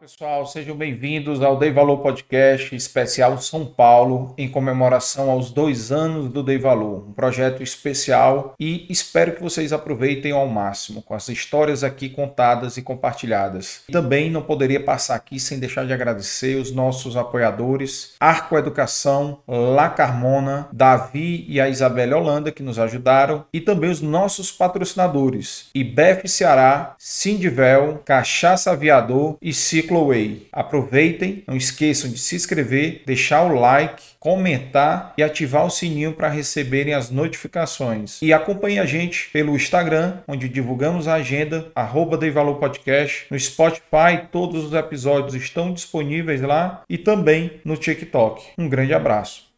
Pessoal, sejam bem-vindos ao Dei Valor Podcast especial São Paulo, em comemoração aos dois anos do Dei Valor, um projeto especial e espero que vocês aproveitem ao máximo com as histórias aqui contadas e compartilhadas. Também não poderia passar aqui sem deixar de agradecer os nossos apoiadores, Arco Educação, La Carmona, Davi e a Isabelle Holanda, que nos ajudaram, e também os nossos patrocinadores, IBEF Ceará, Sindivel, Cachaça Aviador e Ciclo Way. Aproveitem, não esqueçam de se inscrever, deixar o like, comentar e ativar o sininho para receberem as notificações. E acompanhe a gente pelo Instagram, onde divulgamos a agenda, arroba Valor Podcast. No Spotify, todos os episódios estão disponíveis lá e também no TikTok. Um grande abraço.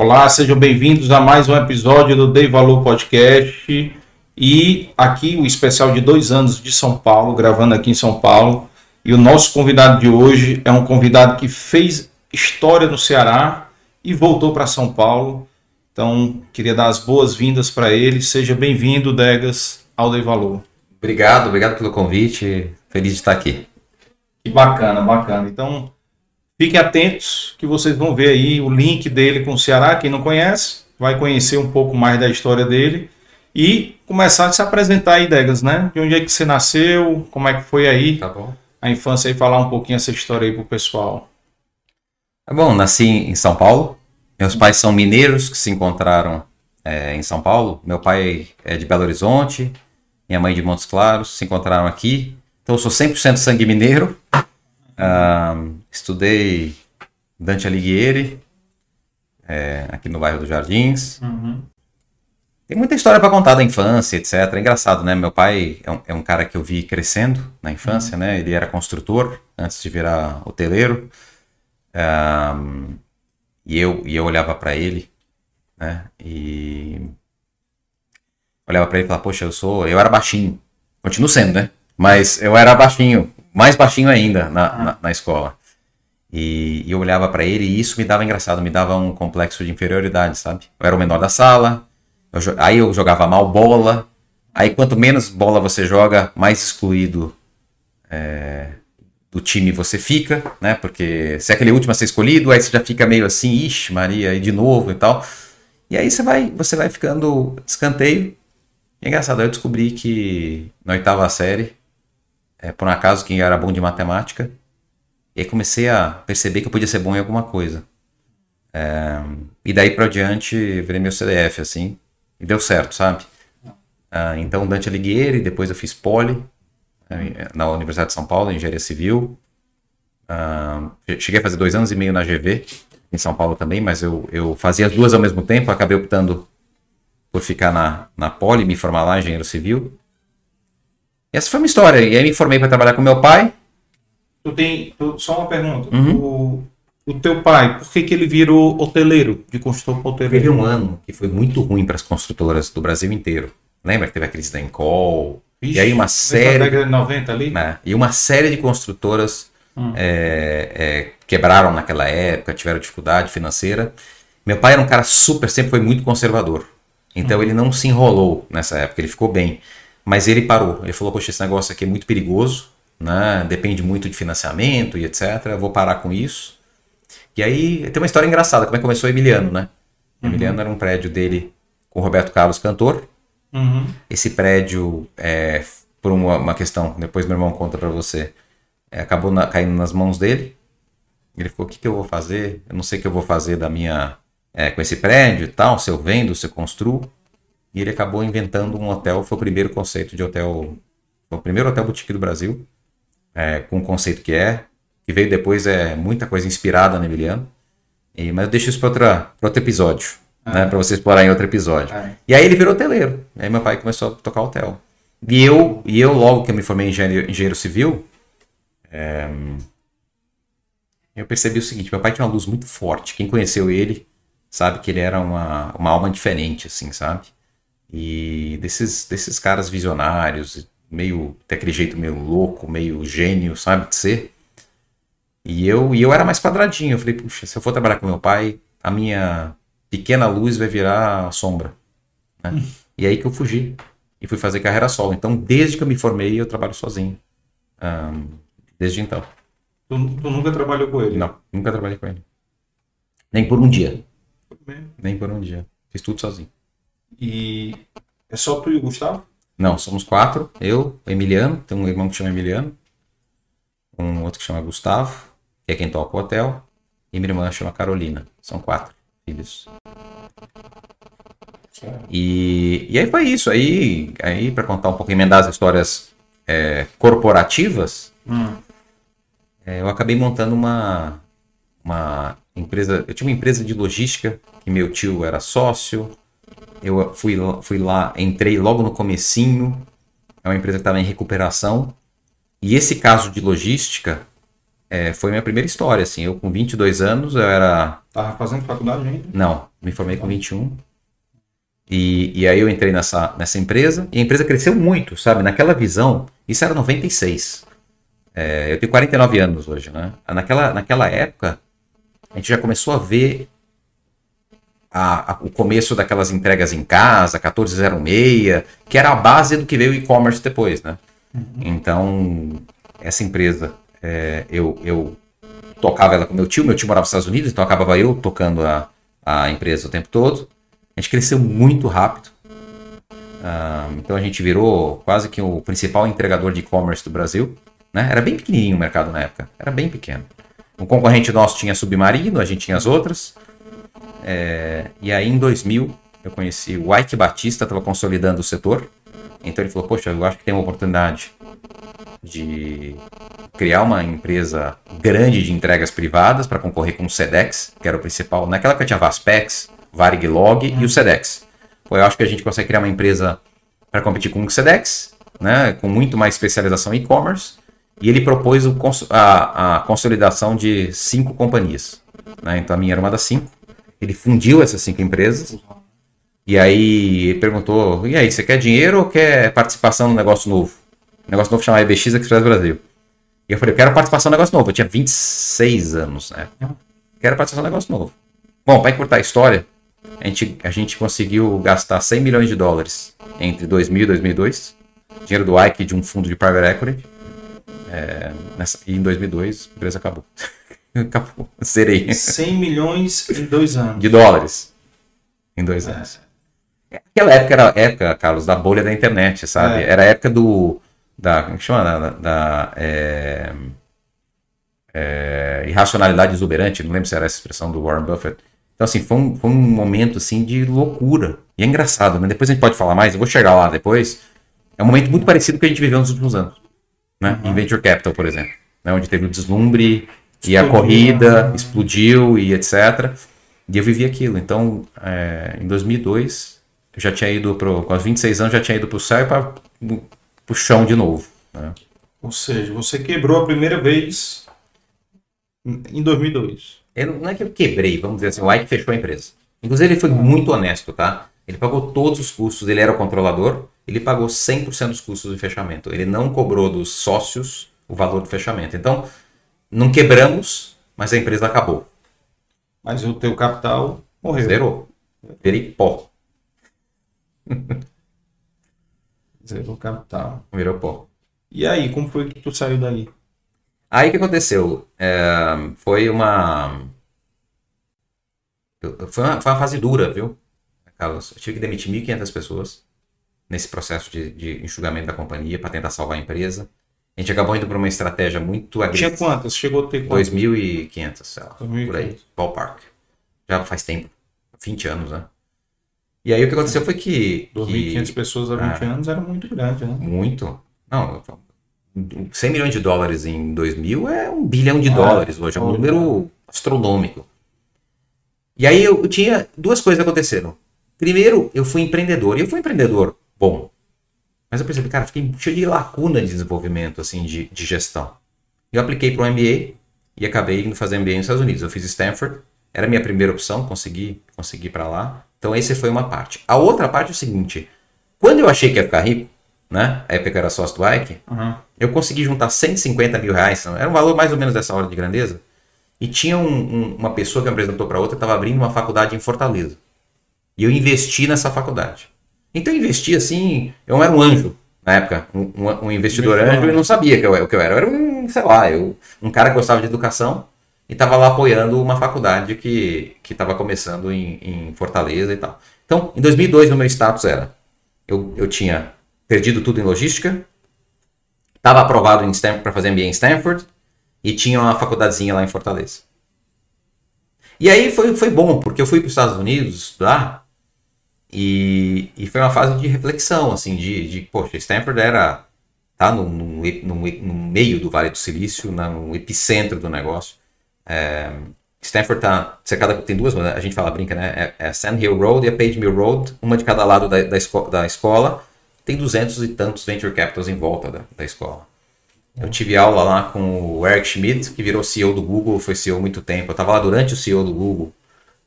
Olá, sejam bem-vindos a mais um episódio do Dei Valor Podcast. E aqui o especial de dois anos de São Paulo, gravando aqui em São Paulo. E o nosso convidado de hoje é um convidado que fez história no Ceará e voltou para São Paulo. Então, queria dar as boas-vindas para ele. Seja bem-vindo, Degas, ao Dei Valor. Obrigado, obrigado pelo convite. Feliz de estar aqui. Que bacana, bacana. Então, Fiquem atentos que vocês vão ver aí o link dele com o Ceará. Quem não conhece, vai conhecer um pouco mais da história dele e começar a se apresentar aí, Degas, né? De onde é que você nasceu, como é que foi aí tá a infância e falar um pouquinho essa história aí pro pessoal. Tá bom, nasci em São Paulo. Meus pais são mineiros que se encontraram é, em São Paulo. Meu pai é de Belo Horizonte, minha mãe de Montes Claros, se encontraram aqui. Então eu sou 100% sangue mineiro. Uh, estudei Dante Alighieri, é, aqui no bairro dos Jardins. Uhum. Tem muita história para contar da infância, etc. É engraçado, né? Meu pai é um, é um cara que eu vi crescendo na infância, uhum. né? Ele era construtor antes de virar hoteleiro. Um, e, eu, e eu olhava para ele, né? E olhava para ele e falava, poxa, eu sou. Eu era baixinho. Continuo sendo, né? Mas eu era baixinho mais baixinho ainda na, ah. na, na escola. E, eu olhava para ele e isso me dava engraçado, me dava um complexo de inferioridade, sabe? Eu era o menor da sala, eu, aí eu jogava mal bola, aí quanto menos bola você joga, mais excluído é, do time você fica, né? Porque se é aquele último a ser escolhido, aí você já fica meio assim, ixi, Maria, e de novo e tal. E aí você vai, você vai ficando escanteio. E é engraçado, eu descobri que na oitava série é, por um acaso, que era bom de matemática. E aí comecei a perceber que eu podia ser bom em alguma coisa. É, e daí para diante, virei meu CDF, assim. E deu certo, sabe? Ah, então, Dante Alighieri, depois eu fiz Poli, é, na Universidade de São Paulo, Engenharia Civil. Ah, cheguei a fazer dois anos e meio na GV, em São Paulo também, mas eu, eu fazia as duas ao mesmo tempo, acabei optando por ficar na, na Poli, me formar lá, engenheiro civil. Essa foi uma história. E aí me formei para trabalhar com meu pai. Tu tem. Tu, só uma pergunta. Uhum. O, o teu pai, por que, que ele virou hoteleiro, de construtor hoteleiro? Teve um ano que foi muito ruim para as construtoras do Brasil inteiro. Lembra que teve a crise da Encol? e aí uma série. década de 90 ali? Né? E uma série de construtoras hum. é, é, quebraram naquela época, tiveram dificuldade financeira. Meu pai era um cara super, sempre foi muito conservador. Então hum. ele não se enrolou nessa época, ele ficou bem. Mas ele parou. Ele falou: Poxa, esse negócio aqui é muito perigoso, né? depende muito de financiamento e etc. Eu vou parar com isso. E aí tem uma história engraçada: como é que começou o Emiliano, né? Uhum. Emiliano era um prédio dele com o Roberto Carlos Cantor. Uhum. Esse prédio, é, por uma, uma, questão, depois meu irmão conta para você, é, acabou na, caindo nas mãos dele. Ele falou: O que, que eu vou fazer? Eu não sei o que eu vou fazer da minha. É, com esse prédio e tal, se eu vendo, se eu construo. E ele acabou inventando um hotel, foi o primeiro conceito de hotel, foi o primeiro hotel boutique do Brasil, é, com o conceito que é, que veio depois é muita coisa inspirada no Emiliano. E, mas eu deixo isso para outro episódio, ah. né, para você explorar em outro episódio. Ah. E aí ele virou hoteleiro. Aí meu pai começou a tocar hotel. E eu, e eu logo que eu me formei em engenheiro, engenheiro civil, é, eu percebi o seguinte: meu pai tinha uma luz muito forte. Quem conheceu ele sabe? Que ele era uma, uma alma diferente, assim, sabe? E desses, desses caras visionários, meio, daquele jeito meio louco, meio gênio, sabe? De ser. E eu, e eu era mais quadradinho. Eu falei, puxa, se eu for trabalhar com meu pai, a minha pequena luz vai virar sombra. Né? Hum. E aí que eu fugi. E fui fazer carreira solo. Então, desde que eu me formei, eu trabalho sozinho. Um, desde então. Tu, tu, nunca trabalhou com ele? Não, nunca trabalhei com ele. Nem por um dia. Nem por um dia. Fiz tudo sozinho. E é só tu e o Gustavo? Não, somos quatro. Eu, Emiliano, tem um irmão que chama Emiliano. Um outro que chama Gustavo, que é quem toca o hotel. E minha irmã chama Carolina. São quatro filhos. E, e aí foi isso. Aí, aí para contar um pouco, emendar as histórias é, corporativas, hum. é, eu acabei montando uma, uma empresa. Eu tinha uma empresa de logística que meu tio era sócio. Eu fui, fui lá, entrei logo no comecinho. É uma empresa que estava em recuperação. E esse caso de logística é, foi minha primeira história. Assim, eu com 22 anos, eu era. Tava fazendo faculdade ainda? Não, me formei com 21. E, e aí eu entrei nessa, nessa empresa e a empresa cresceu muito, sabe? Naquela visão, isso era 96. É, eu tenho 49 anos hoje, né? Naquela, naquela época, a gente já começou a ver a, a, o começo daquelas entregas em casa, 1406, que era a base do que veio o e-commerce depois, né? Uhum. Então, essa empresa, é, eu, eu tocava ela com meu tio, meu tio morava nos Estados Unidos, então acabava eu tocando a, a empresa o tempo todo. A gente cresceu muito rápido. Uh, então a gente virou quase que o principal entregador de e-commerce do Brasil. Né? Era bem pequenininho o mercado na época, era bem pequeno. Um concorrente nosso tinha Submarino, a gente tinha as outras. É, e aí em 2000 eu conheci o Ike Batista, estava consolidando o setor. Então ele falou: Poxa, eu acho que tem uma oportunidade de criar uma empresa grande de entregas privadas para concorrer com o Sedex, que era o principal. Naquela época tinha Vaspex, Variglog e o Sedex. Pô, eu acho que a gente consegue criar uma empresa para competir com o Sedex, né, com muito mais especialização em e-commerce, e ele propôs a, a, consolidação de cinco companhias. Né? Então a minha era uma das cinco. Ele fundiu essas cinco empresas. E aí ele perguntou: e aí, você quer dinheiro ou quer participação no negócio novo? Negócio novo chama EBX Express Brasil. E eu falei: eu quero participação no negócio novo. Eu tinha 26 anos, né? Quero participação no negócio novo. Bom, para encurtar a história, a gente, a gente conseguiu gastar 100 milhões de dólares entre 2000 e 2002. Dinheiro do Ike de um fundo de private equity. É, nessa, e em 2002 a empresa acabou. acabou. Zerei. 100 milhões em dois anos. De dólares. Em dois é. anos. Aquela época era a época, Carlos, da bolha da internet, sabe? É. Era a época do. Da, como que chama? Da, da é, é, irracionalidade exuberante, não lembro se era essa expressão do Warren Buffett. Então, assim, foi um, foi um momento, assim, de loucura. E é engraçado, né? Depois a gente pode falar mais, eu vou chegar lá depois. É um momento muito parecido com o que a gente viveu nos últimos anos. Né? Uhum. Em Venture Capital, por exemplo. Né? Onde teve o deslumbre e a corrida explodiu e etc. E eu vivi aquilo. Então, é, em 2002, eu já tinha ido pro... Com os 26 anos, já tinha ido pro céu e para o chão de novo. Né? Ou seja, você quebrou a primeira vez em 2002. Eu, não é que eu quebrei, vamos dizer assim, o Ike fechou a empresa. Inclusive, ele foi muito honesto, tá? Ele pagou todos os custos, ele era o controlador, ele pagou 100% dos custos de fechamento. Ele não cobrou dos sócios o valor do fechamento. Então, não quebramos, mas a empresa acabou. Mas o teu capital morreu. Zerou. Virei pó. Zerou o capital. Virou pó. E aí, como foi que tu saiu daí? Aí o que aconteceu? É, foi uma. Foi uma, foi uma fase dura, viu, Carlos? Eu tive que demitir 1.500 pessoas nesse processo de, de enxugamento da companhia para tentar salvar a empresa. A gente acabou indo para uma estratégia muito agressiva. Tinha quantas? Chegou a ter quantas? 2.500, sei lá, 2.500. por aí, ballpark. Já faz tempo, 20 anos, né? E aí o que aconteceu foi que... 2.500 que... pessoas há 20 ah, anos era muito grande, né? Muito. Não, 100 milhões de dólares em 2000 é um bilhão de ah, dólares hoje, é um número astronômico. E aí eu, eu tinha duas coisas aconteceram. Primeiro, eu fui empreendedor, e eu fui empreendedor bom. Mas eu percebi, cara, fiquei cheio de lacuna de desenvolvimento, assim, de, de gestão. Eu apliquei para um MBA e acabei indo fazer MBA nos Estados Unidos. Eu fiz Stanford Era a minha primeira opção, consegui, consegui para lá. Então, essa foi uma parte. A outra parte é o seguinte: quando eu achei que ia ficar rico, né? A época era sócio do Ike, uhum. eu consegui juntar 150 mil reais, era um valor mais ou menos dessa hora de grandeza. E tinha um, um, uma pessoa que me apresentou para outra estava abrindo uma faculdade em Fortaleza. E eu investi nessa faculdade. Então eu investi assim, eu era um anjo na época, um, um investidor anjo e não sabia que eu, que eu era. Eu era um, sei lá, eu, um cara que gostava de educação e estava lá apoiando uma faculdade que estava começando em, em, Fortaleza e tal. Então, em 2002, o meu status era: eu, eu tinha perdido tudo em logística, estava aprovado para fazer MBA em Stanford e tinha uma faculdadezinha lá em Fortaleza. E aí foi, foi bom, porque eu fui para os Estados Unidos estudar e, e foi uma fase de reflexão, assim, de, de poxa, Stanford era tá no, no, no, no meio do Vale do Silício, no epicentro do negócio. É, Stanford tá cercada, tem duas, a gente fala, brinca, né? É, é Sand Hill Road e a Page Mill Road, uma de cada lado da, da, esco da escola. Tem duzentos e tantos venture capitals em volta da, da escola. Eu tive aula lá com o Eric Schmidt, que virou CEO do Google, foi CEO há muito tempo. Eu estava lá durante o CEO do Google.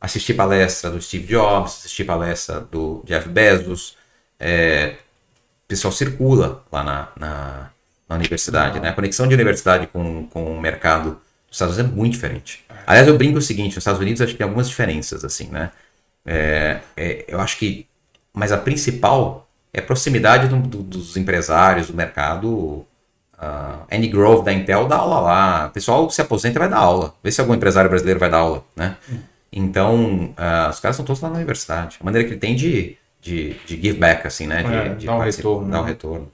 Assisti palestra do Steve Jobs, assisti palestra do Jeff Bezos. É, o pessoal circula lá na, na, na universidade. Né? A conexão de universidade com, com o mercado dos Estados Unidos é muito diferente. Aliás, eu brinco o seguinte, nos Estados Unidos acho que tem algumas diferenças, assim, né? É, é, eu acho que, mas a principal é a proximidade do, do, dos empresários, do mercado. Uh, Andy Grove da Intel dá aula lá. O pessoal se aposenta vai dar aula. Vê se algum empresário brasileiro vai dar aula, né? Então, uh, os caras estão todos lá na universidade. A maneira que ele tem de, de, de give back, assim, né? De, é, de dar um retorno. Dar um retorno.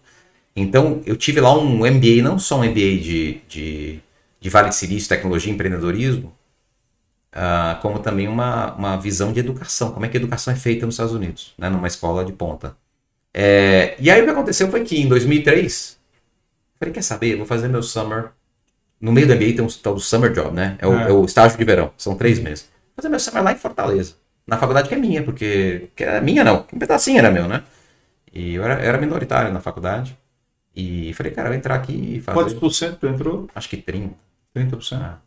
Então, eu tive lá um MBA, não só um MBA de, de de Vale de Silício, tecnologia e empreendedorismo, uh, como também uma, uma visão de educação, como é que a educação é feita nos Estados Unidos, né, numa escola de ponta. É, e aí o que aconteceu foi que em 2003, falei, quer saber, vou fazer meu summer, no meio do MBA tem um tal do summer job, né, é o, é. é o estágio de verão, são três meses. Vou fazer meu summer lá em Fortaleza, na faculdade que é minha, porque que é minha não, um pedacinho era meu, né, e eu era, era minoritário na faculdade. E falei, cara, eu vou entrar aqui e fazer. Quantos por cento tu entrou? Acho que 30. 30%. Ah.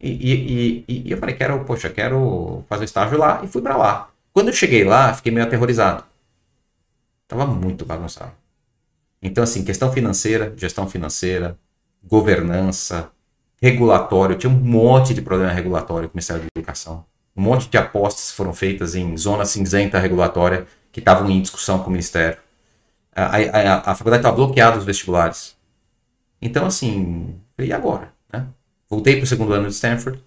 E, e, e, e, eu falei, quero, poxa, quero fazer estágio lá e fui para lá. Quando eu cheguei lá, fiquei meio aterrorizado. Tava muito bagunçado. Então, assim, questão financeira, gestão financeira, governança, regulatório. Tinha um monte de problema regulatório com o Ministério da Educação. Um monte de apostas foram feitas em zona cinzenta regulatória que estavam em discussão com o Ministério. A, a, a, faculdade estava bloqueada os vestibulares. Então, assim, e agora? Voltei para o segundo ano de Stanford.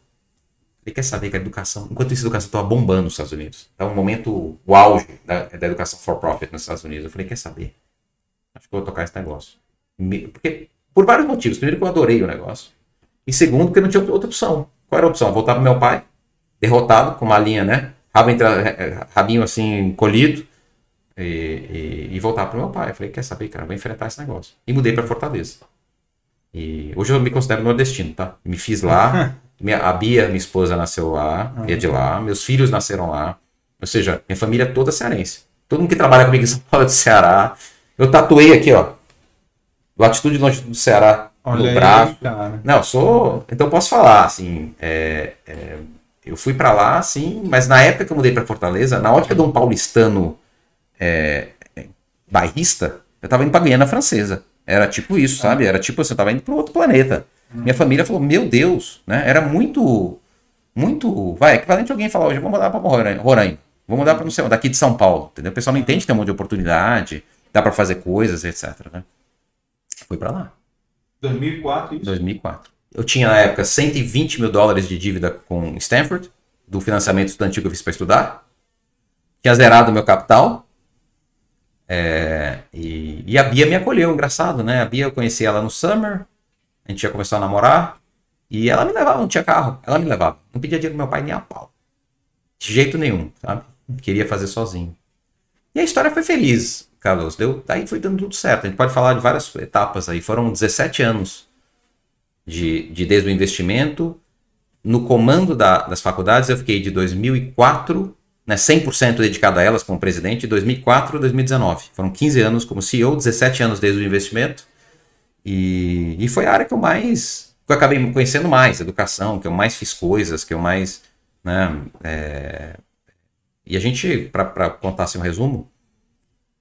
Ele quer saber que a educação, enquanto isso a educação estava bombando nos Estados Unidos, estava um momento, o auge da, da, educação for profit nos Estados Unidos. Eu falei, quer saber? Acho que vou tocar esse negócio. Porque, por vários motivos. Primeiro, que eu adorei o negócio. E segundo, porque não tinha outra opção. Qual era a opção? Voltar para meu pai, derrotado, com uma linha, né? Rabo entre, rabinho assim, colhido. E, e, e voltar para meu pai. Eu falei, quer saber, cara, vou enfrentar esse negócio. E mudei para Fortaleza. E hoje eu me considero nordestino, tá? Me fiz lá. minha, a Bia, minha esposa, nasceu lá, uhum. é de lá. Meus filhos nasceram lá. Ou seja, minha família é toda cearense. Todo mundo que trabalha comigo em São Paulo é do Ceará. Eu tatuei aqui, ó. Latitude e longitude do Ceará Olha no aí, braço. Cara. Não, sou. Então posso falar, assim. É, é, eu fui para lá, assim, mas na época que eu mudei para Fortaleza, na ótica de um paulistano é, é bairrista, eu tava indo pra Guiana Francesa. Era tipo isso, sabe? Era tipo, você assim, tava indo para outro planeta. Minha família falou, meu Deus, né? Era muito, muito, vai, equivalente a alguém falar hoje, vamos mudar para Roraima, vamos mudar para não sei daqui de São Paulo, entendeu? O pessoal não entende que tem um monte de oportunidade, dá para fazer coisas, etc, né? Fui para lá. 2004, isso? 2004. Eu tinha na época 120 mil dólares de dívida com Stanford, do financiamento estudantil que eu fiz para estudar. Tinha zerado meu capital, é, e, e, a Bia me acolheu, engraçado, né? A Bia eu conheci ela no Summer, a gente ia começar a namorar, e ela me levava, não tinha carro, ela me levava. Não pedia dinheiro do meu pai nem a pau. De jeito nenhum, sabe? Queria fazer sozinho. E a história foi feliz, Carlos. Deu, daí foi dando tudo certo. A gente pode falar de várias etapas aí. Foram 17 anos de, de desde o investimento. No comando da, das faculdades, eu fiquei de 2004 né, 100% dedicado a elas como presidente, de 2004 a 2019. Foram 15 anos como CEO, 17 anos desde o investimento. E, e foi a área que eu mais. que eu acabei conhecendo mais, educação, que eu mais fiz coisas, que eu mais Né? É... E a gente, para contar assim um resumo,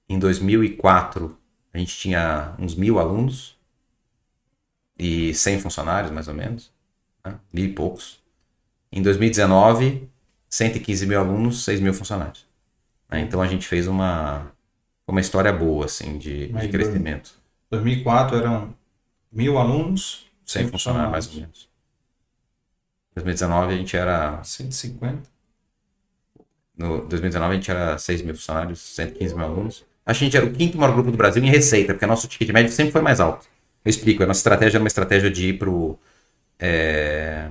em 2004 a gente tinha uns mil alunos e 100 funcionários, mais ou menos, né? mil e poucos. Em 2019, 115 mil alunos, 6 mil funcionários. Né? Então a gente fez uma, uma história boa assim de, de crescimento. 2004 eram mil alunos, 100 funcionários, mais ou menos. 2019 a gente era. 150. No 2019 a gente era 6 mil funcionários, 115 mil alunos. A gente era o quinto maior grupo do Brasil em receita, porque nosso ticket médio sempre foi mais alto. Eu explico, a nossa estratégia era uma estratégia de ir pro, é,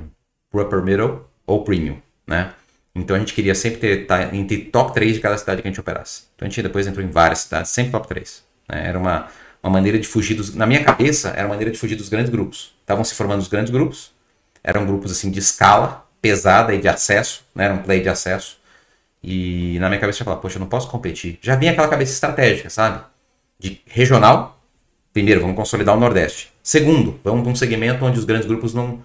pro upper middle ou premium, né? Então a gente queria sempre ter tá, entre top 3 de cada cidade que a gente operasse. Então a gente depois entrou em várias cidades, sempre top 3. Né? Era uma, uma maneira de fugir dos. Na minha cabeça, era uma maneira de fugir dos grandes grupos. Estavam se formando os grandes grupos, eram grupos assim de escala pesada e de acesso, né? Era um play de acesso. E na minha cabeça eu falava, poxa, eu não posso competir. Já vinha aquela cabeça estratégica, sabe? De regional. Primeiro, vamos consolidar o Nordeste. Segundo, vamos para um segmento onde os grandes grupos não,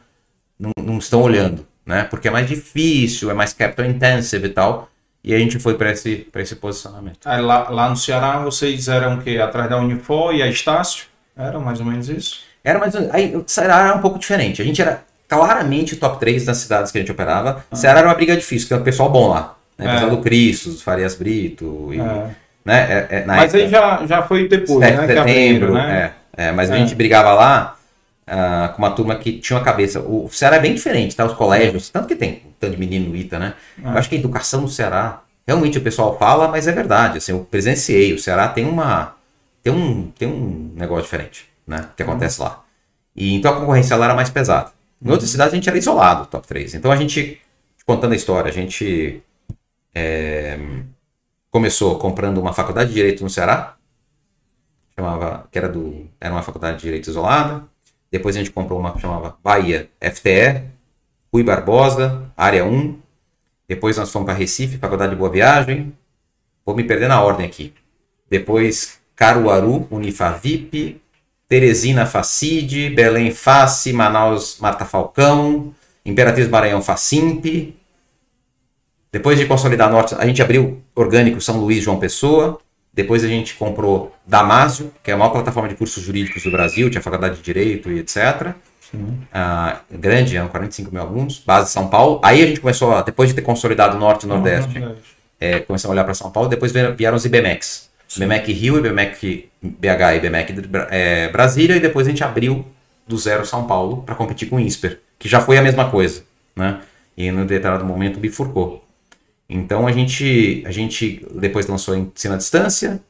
não, não estão olhando, né? Porque é mais difícil, é mais capital intensive e tal. E a gente foi para esse, esse posicionamento. Aí, lá, lá no Ceará, vocês eram o quê? Atrás da Unifor e a Estácio? Era mais ou menos isso? Era mais Aí o Ceará era um pouco diferente. A gente era claramente top 3 das cidades que a gente operava. Ah. Ceará era uma briga difícil, que é o pessoal bom lá. Né? O pessoal é. do Cristo, do Farias Brito. E, é. né? É, é mas época, aí já, já foi depois, né? Setembro, né? É, é, mas a gente brigava lá uh, com uma turma que tinha uma cabeça. O Ceará é bem diferente, tá? Os colégios, tanto que tem tanto de menino ITA, né? Eu acho que a educação no Ceará, realmente o pessoal fala, mas é verdade. Assim, eu presenciei, o Ceará tem uma. Tem um, tem um negócio diferente, né? Que acontece lá. E então a concorrência lá era mais pesada. Em outras cidades a gente era isolado, top 3. Então a gente, contando a história, a gente é, começou comprando uma faculdade de Direito no Ceará, chamava, que era, do, era uma faculdade de Direito isolada. Depois a gente comprou uma que chamava Bahia FTE, Rui Barbosa, Área 1. Depois nós fomos para Recife, Faculdade de Boa Viagem. Vou me perder na ordem aqui. Depois Caruaru, Unifavip, Teresina Facide, Belém Face, Manaus Marta Falcão, Imperatriz Maranhão Facimp. Depois de consolidar Norte, a gente abriu Orgânico São Luís João Pessoa. Depois a gente comprou Damásio, que é a maior plataforma de cursos jurídicos do Brasil, tinha faculdade de Direito e etc. Uh, grande, eram 45 mil alunos, base São Paulo. Aí a gente começou, depois de ter consolidado o Norte e o Nordeste, é, começamos a olhar para São Paulo. Depois vieram os IBMECs. IBMEC Rio, IBMEC BH e IBMEC é, Brasília. E depois a gente abriu do zero São Paulo para competir com o INSPER, que já foi a mesma coisa. Né? E no determinado momento bifurcou. Então a gente, a gente depois lançou ensino à distância.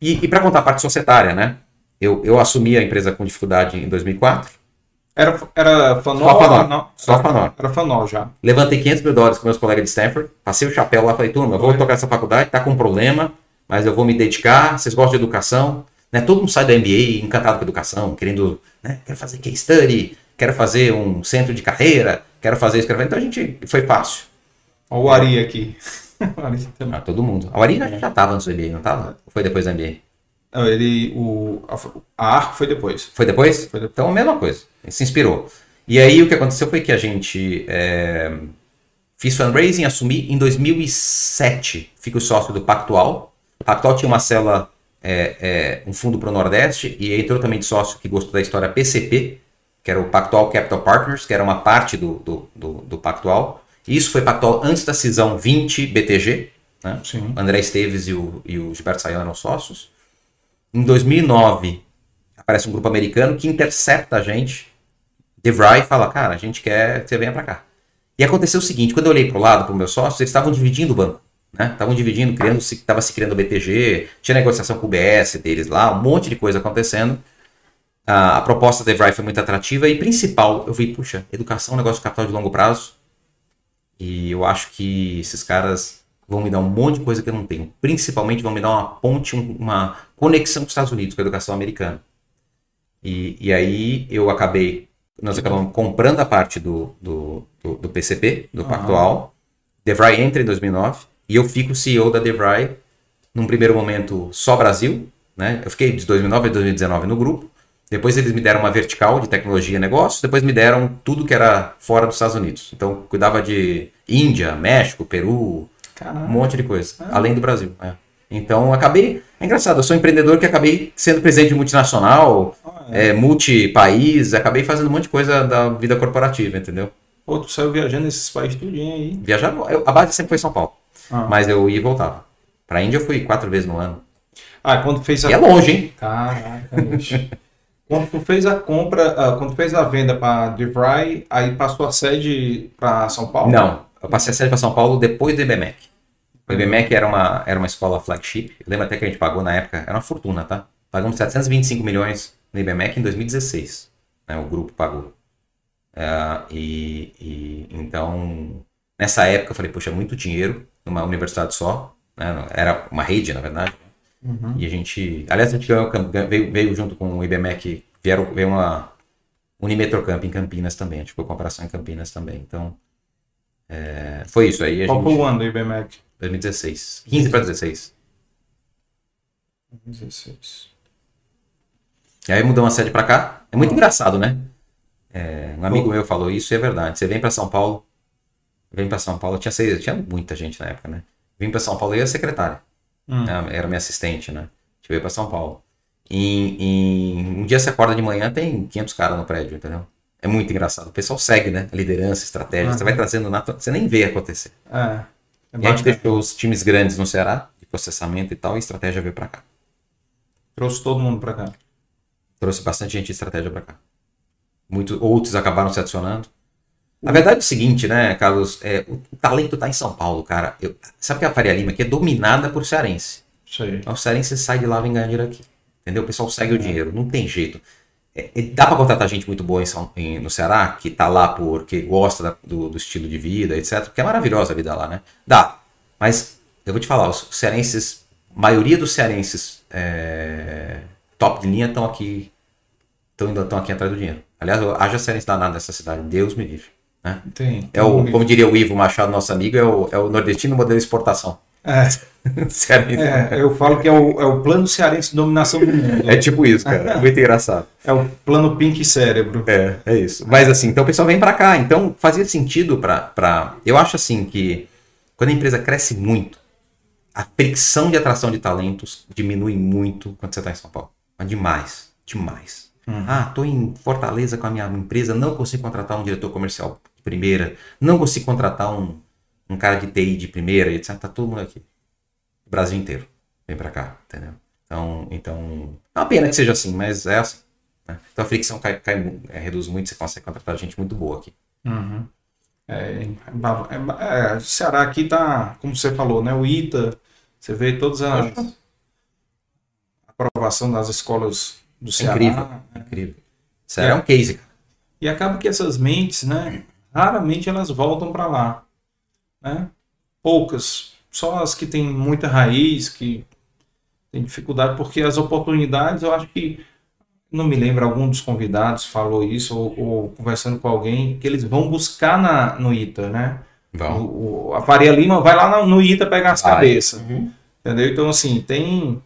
E, e para contar a parte societária, né? Eu, eu assumi a empresa com dificuldade em 2004. Era, era fanol? Só fanol. Não, só fanol. Era fanol já. Levantei 500 mil dólares com meus colegas de Stanford, passei o chapéu lá, falei, turma, eu vou tocar essa faculdade, tá com um problema, mas eu vou me dedicar, vocês gostam de educação, né? Todo mundo sai da MBA encantado com educação, querendo, né? Quero fazer case study, quero fazer um centro de carreira, quero fazer isso, quero fazer... Então a gente, foi fácil. Olha o Ari aqui. ah, todo mundo. O Ari já estava antes do MBA, não estava? Ou foi depois do MBA? Não, ele, o, a, Arco foi depois. Foi depois? Foi depois. Então a mesma coisa. Ele se inspirou. E aí o que aconteceu foi que a gente é, fiz fundraising, assumi em 2007. Fico sócio do Pactual. O Pactual tinha uma célula, é, é, um fundo para o Nordeste, e entrou também de sócio que gostou da história PCP, que era o Pactual Capital Partners, que era uma parte do, do, do, do Pactual. Isso foi Pactual antes da cisão 20 BTG. Né? Sim. André Esteves e o, e o Gilberto Sayão eram sócios. Em 2009, aparece um grupo americano que intercepta a gente, DeVry, fala, cara, a gente quer que você venha para cá. E aconteceu o seguinte, quando eu olhei para o lado, para o meu sócio, eles estavam dividindo o banco. Né? Estavam dividindo, criando, estava se criando o BTG, tinha negociação com o BS deles lá, um monte de coisa acontecendo. A, a proposta da DeVry foi muito atrativa e principal, eu vi, puxa, educação é um negócio de capital de longo prazo. E eu acho que esses caras vão me dar um monte de coisa que eu não tenho. Principalmente vão me dar uma ponte, uma conexão com os Estados Unidos, com a educação americana. E, e aí eu acabei, nós acabamos comprando a parte do, do, do, do PCP, do Pactual. DeVry entra em 2009 e eu fico CEO da DeVry num primeiro momento só Brasil. Né? Eu fiquei de 2009 a 2019 no grupo. Depois eles me deram uma vertical de tecnologia e negócios. Depois me deram tudo que era fora dos Estados Unidos. Então cuidava de Índia, México, Peru, Caramba. um monte de coisa, além do Brasil. é. Então, acabei. É engraçado, eu sou um empreendedor que acabei sendo presidente de multinacional, Ah, é, multi-país, acabei fazendo um monte de coisa da vida corporativa, entendeu? Pô, tu saiu viajando nesses países tudinho aí. Viajar, eu- a base sempre foi São Paulo, Ah. mas eu ia e voltava. Pra Índia eu fui quatro vezes no ano. Ah, quando fez a. E é longe, hein? Caraca, bicho. Quando tu fez a compra, ah, quando fez a venda para DeVry, aí passou a sede para São Paulo? Não, eu passei a série para São Paulo depois do IBMEC. O IBMEC era uma, era uma escola flagship. Eu lembro até que a gente pagou na época, era uma fortuna, tá? Pagamos 725 milhões no IBMEC em 2016. Né, o grupo pagou. É, e, e então, nessa época eu falei, poxa, é muito dinheiro numa universidade só. né, Era uma rede, na verdade. Uhum. E a gente. Aliás, a gente ganhou, veio, veio junto com o IBMEC, vieram, veio uma Unimetrocamp em Campinas também. A gente foi com operação em Campinas também. Então. é, foi isso aí. Qual foi o ano do IBMEC? 2016. 15 para 16. 16. E aí mudou uma sede pra cá. É muito engraçado, né? É, um amigo meu falou isso e é verdade. Você vem pra São Paulo, vem pra São Paulo, tinha, seis, tinha muita gente na época, né? Vim pra São Paulo e a secretária, Hum. né? era minha assistente, né? A gente veio pra São Paulo. E, e um dia você acorda de manhã, tem 500 caras no prédio, entendeu? É muito engraçado. O pessoal segue, né? A liderança, a estratégia. Você vai trazendo, natu- você nem vê acontecer. É. é E a gente deixou os times grandes no Ceará, de processamento e tal, e a estratégia veio pra cá. Trouxe todo mundo para cá. trouxe bastante gente de estratégia para cá. Muito, outros acabaram se adicionando. Na verdade é o seguinte, né, Carlos? É, o, talento tá em São Paulo, cara. Eu- sabe que a Faria Lima aqui é dominada por cearense. Isso aí. Mas o cearense sai de lá vem ganhar dinheiro aqui. Entendeu? O pessoal segue o dinheiro, não tem jeito. É, é, dá para contratar gente muito boa em São- em- no Ceará, que tá lá porque gosta da- do, do estilo de vida, etc. Porque é maravilhosa a vida lá, né? Dá. Mas eu vou te falar, os cearenses, maioria dos cearenses é, top de linha estão aqui, estão aqui atrás do dinheiro. Aliás, haja cearense danado nessa cidade, Deus me livre. Né? Tem. É o, como diria o Ivo Machado, nosso amigo, é o, é o nordestino modelo exportação. É, Cearense. é, eu falo que é o, é o plano cearense de dominação do mundo. É tipo isso, cara. Muito engraçado. É o plano pink cérebro. É, é isso. Mas assim, então o pessoal vem pra cá. Então fazia sentido pra, pra. Eu acho assim que quando a empresa cresce muito, a fricção de atração de talentos diminui muito quando você tá em São Paulo. Mas demais. Demais. Ah, tô em Fortaleza com a minha empresa, não consigo contratar um diretor comercial de primeira, não consigo contratar um, um cara de TI de primeira, etc. Tá todo mundo aqui. O Brasil inteiro. Vem pra cá, entendeu? Então, então. É uma pena que seja assim, mas é assim. né? Então a fricção cai, cai é, reduz muito, você consegue contratar gente muito boa aqui. Uhum. É, é, é, Ceará aqui tá, como você falou, né? O ITA, você vê todas as aprovação das escolas do É Ceará. incrível. Incrível. Sério, é um case, cara. E acaba que essas mentes, né? Raramente elas voltam para lá, né? Poucas, só as que têm muita raiz, que têm dificuldade, porque as oportunidades, eu acho que não me lembro, algum dos convidados falou isso, ou, ou conversando com alguém, que eles vão buscar na, no ITA, né? Vão. O, o- a Faria Lima vai lá no, no ITA pegar as cabeças. Entendeu? Então, assim, tem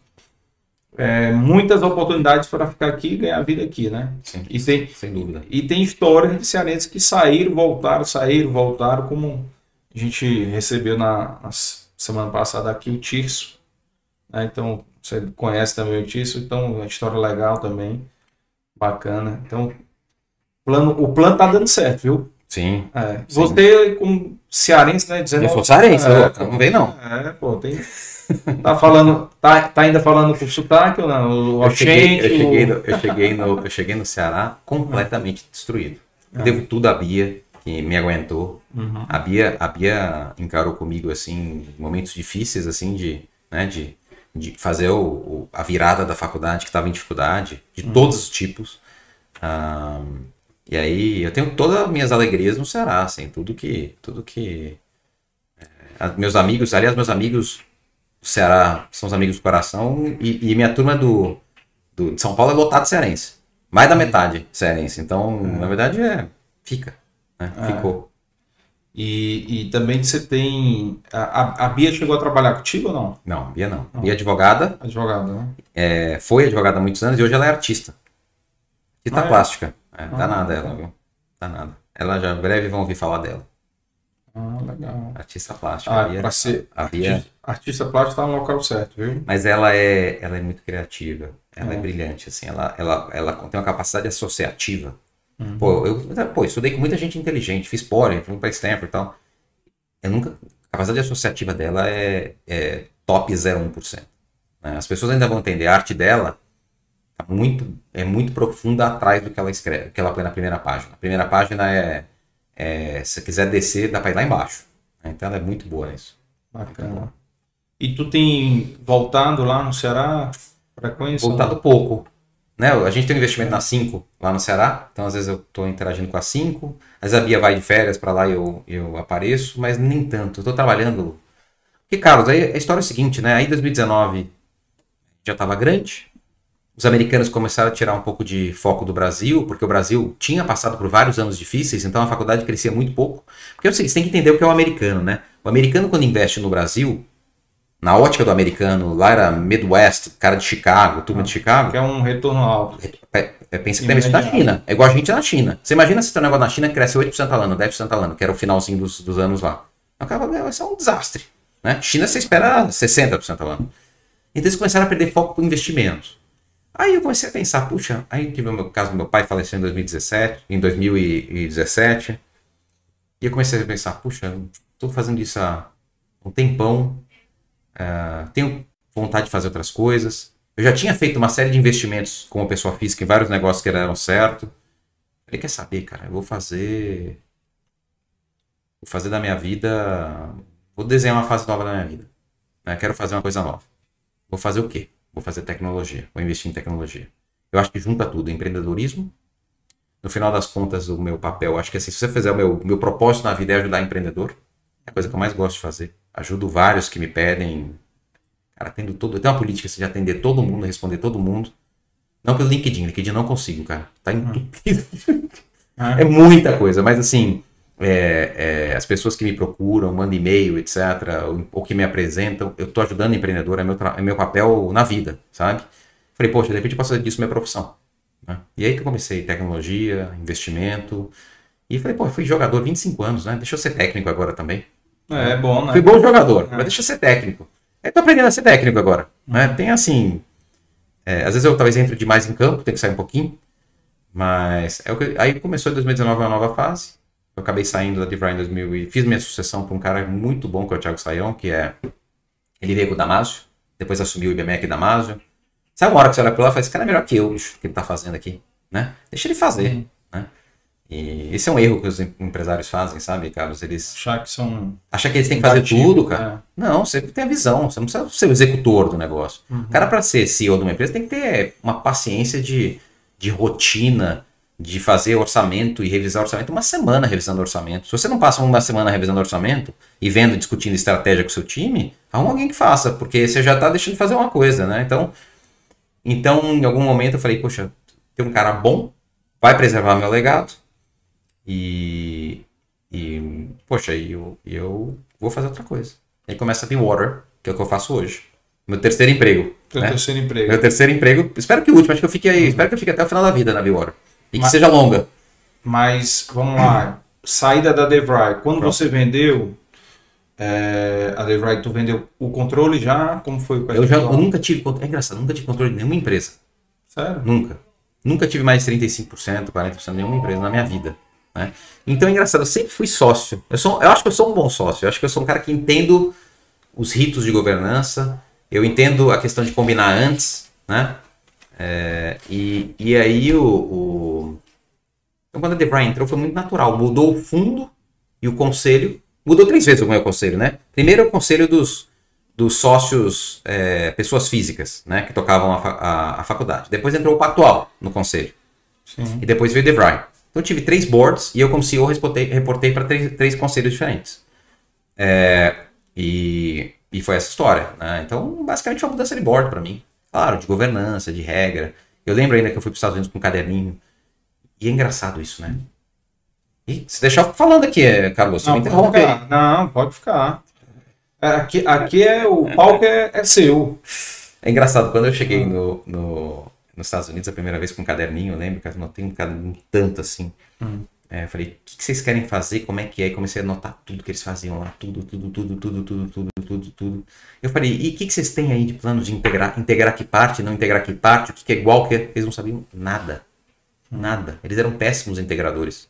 é, muitas oportunidades para ficar aqui e ganhar vida aqui, né? Sim, E tem, sem dúvida. e tem histórias de cearenses que saíram, voltaram, saíram, voltaram, como a gente recebeu na, na semana passada aqui o Tirso. né? Então, você conhece também o Tirso, então é uma história legal também, bacana. Então, plano, o plano tá dando certo, viu? Sim. É. Sim. Você, como cearense, né, dizendo... Eu sou cearense, É, não vem não. É, pô, tem... Tá falando, tá, tá ainda falando com sotaque ou não? O Eu cheguei, eu, cheguei no, eu, cheguei no, eu cheguei no Ceará completamente destruído. Eu devo tudo à Bia, que me aguentou. Uhum. A Bia, a Bia encarou comigo, assim, momentos difíceis, assim, de, né, de, de fazer o, o- a virada da faculdade, que estava em dificuldade, de todos os tipos. Ah, e aí, eu tenho todas as minhas alegrias no Ceará, assim, tudo que, tudo que... a- meus amigos, aliás, meus amigos Ceará são os amigos do coração, e, e minha turma do, do, de São Paulo é lotado de cearense. Mais da metade cearense. Então, na verdade, é. Fica. Né? É. Ficou. E, e também você tem. A, a- Bia chegou a trabalhar contigo ou não? Não, Bia não. Bia é advogada, Advogada, né? é, foi advogada há muitos anos e hoje ela é artista. Artista Ah, é? plástica. É, Ah, danada legal. ela, viu? Danada. Ela já breve vão ouvir falar dela. Ah, legal. Artista plástica. Ah, ser a Bia- artista, artista plástico tá no local certo, viu? Mas ela é, ela é muito criativa. Ela é, É. brilhante, assim. Ela, ela, ela tem uma capacidade associativa. Uhum. Pô, eu pô, estudei com muita gente inteligente. Fiz Poli, fui pra Stanford e tal. Eu nunca... A capacidade associativa dela é, é top 0,1%. né? As pessoas ainda vão entender. A arte dela tá muito, é muito profunda atrás do que ela escreve, que ela põe na primeira página. A primeira página é... é se você quiser descer, dá pra ir lá embaixo. né? Então ela é muito boa nisso. Bacana. E tu tem voltado lá no Ceará? Frequência? voltado pouco. Né? A gente tem um investimento na 5 lá no Ceará, então às vezes eu estou interagindo com a 5, às vezes a Bia vai de férias para lá e eu, eu apareço, mas nem tanto. Eu estou trabalhando. Porque, Carlos, aí a história é o seguinte, né? Aí em 2019 já estava grande, os americanos começaram a tirar um pouco de foco do Brasil, porque o Brasil tinha passado por vários anos difíceis, então a faculdade crescia muito pouco. Porque assim, você tem que entender o que é o americano, né? O americano, quando investe no Brasil, na ótica do americano, lá era Midwest, cara de Chicago, turma de Chicago, Que é um retorno alto. é, é, pensa que deve ser da China. É igual a gente na China. Você imagina se tem um negócio na China que cresce 8% ao ano, 10% ao ano, que era o finalzinho dos, dos anos lá. Acaba, vai ser um desastre. Né? China você espera 60% ao ano. Então eles começaram a perder foco com investimentos. Aí eu comecei a pensar, puxa, aí tive o meu caso do meu pai faleceu em 2017, em 2017. E eu comecei a pensar, puxa, estou fazendo isso há um tempão, ah, tenho vontade de fazer outras coisas. Eu já tinha feito uma série de investimentos como pessoa física em vários negócios que deram certo. Falei, quer saber, cara, eu vou fazer. Vou fazer da minha vida. Vou desenhar uma fase nova da minha vida. né? Quero fazer uma coisa nova. Vou fazer o quê? Vou fazer tecnologia. Vou investir em tecnologia. Eu acho que junta tudo: empreendedorismo. No final das contas, o meu papel, acho que assim, se você fizer o meu, meu propósito na vida é ajudar empreendedor. É a coisa que eu mais gosto de fazer. Ajudo vários que me pedem. Cara, atendo todo. Tenho uma política assim, de atender todo mundo, responder todo mundo. Não pelo LinkedIn. LinkedIn eu não consigo, cara. Tá entupido. Ah, É muita coisa, mas assim, é, é, as pessoas que me procuram, mandam e-mail, etc., ou, ou que me apresentam, eu tô ajudando o empreendedor, é meu, é meu papel na vida, sabe? Falei, poxa, de repente eu posso fazer disso minha profissão. né? E aí que eu comecei tecnologia, investimento, e falei, pô, fui jogador 25 anos, né? Deixa eu ser técnico agora também. é, é bom, né? Fui bom jogador, É. mas deixa eu ser técnico. Eu tô aprendendo a ser técnico agora. Né? Tem assim. é, às vezes eu talvez entre demais em campo, tem que sair um pouquinho. Mas é o que, aí começou em 2019 uma nova fase. Eu acabei saindo da DeVry em 2000 e fiz minha sucessão para um cara muito bom, que é o Thiago Saião, que é. Ele veio com o Damasio, depois assumiu o IBMEC Damasio. Sabe uma hora que você olha para lá e fala, esse cara é melhor que eu, bicho, que ele tá fazendo aqui, né? Deixa ele fazer, Uhum. né? E esse é um erro que os em- empresários fazem, sabe, Carlos? Eles Achar que são. acham que eles têm que fazer tudo, cara. né? Não, você tem a visão, você não precisa ser o executor do negócio. O cara, para ser CEO de uma empresa, tem que ter uma paciência de, de rotina, de fazer orçamento e revisar orçamento uma semana revisando orçamento. Se você não passa uma semana revisando orçamento e vendo, discutindo estratégia com o seu time, arruma alguém que faça, porque você já está deixando de fazer uma coisa, né? Então, então, em algum momento eu falei, poxa, tem um cara bom, vai preservar meu legado e, e poxa, eu, eu vou fazer outra coisa. Aí começa a Water, que é o que eu faço hoje. Meu terceiro emprego. Teu né? terceiro emprego. Meu terceiro emprego. Espero que o último, acho que eu fique aí. Espero que eu fique até o final da vida na Water. E que Mas- seja longa. Mas, vamos lá. Saída da DeVry. Quando Pronto. você vendeu é, a DeVry, tu vendeu o controle já? Como foi o Eu, já, eu nunca tive. É engraçado, nunca tive controle de nenhuma empresa. Sério? Nunca. Nunca tive mais de 35%, 40% de nenhuma empresa na minha vida. Né? Então é engraçado, eu sempre fui sócio. Eu, sou, eu acho que eu sou um bom sócio. Eu acho que eu sou um cara que entendo os ritos de governança. Eu entendo a questão de combinar antes. Né? É, e, e aí o, o- Então quando a DeVry entrou foi muito natural. Mudou o fundo e o conselho. Mudou três vezes o meu conselho, né? Primeiro o conselho dos, dos sócios, é, pessoas físicas, né? Que tocavam a, a- a faculdade. Depois entrou o Pactual no conselho. Sim. E depois veio o DeVry. Então eu tive três boards e eu, como CEO, reportei, reportei para três, três conselhos diferentes. É, e, e foi essa história. Né? Então, basicamente, foi uma mudança de board para mim. Claro, de governança, de regra. Eu lembro ainda que eu fui para os Estados Unidos com um caderninho. E é engraçado isso, né? E se deixar eu falando aqui, é, Carlos, você me Não, pode interrompe. Não, pode ficar. É, Aqui, aqui é o palco é, é seu. É engraçado, quando eu cheguei no, no- nos Estados Unidos a primeira vez com um caderninho, eu lembro, cara, não tem um caderninho tanto assim. É, eu falei, o que, vocês querem fazer? Como é que é? E comecei a anotar tudo que eles faziam lá, tudo, tudo, tudo, tudo, tudo, tudo, tudo, tudo. Eu falei, e o que, vocês têm aí de plano de integrar, integrar que parte, não integrar que parte, o que, é igual, que é? Eles não sabiam nada. Nada. Eles eram péssimos integradores.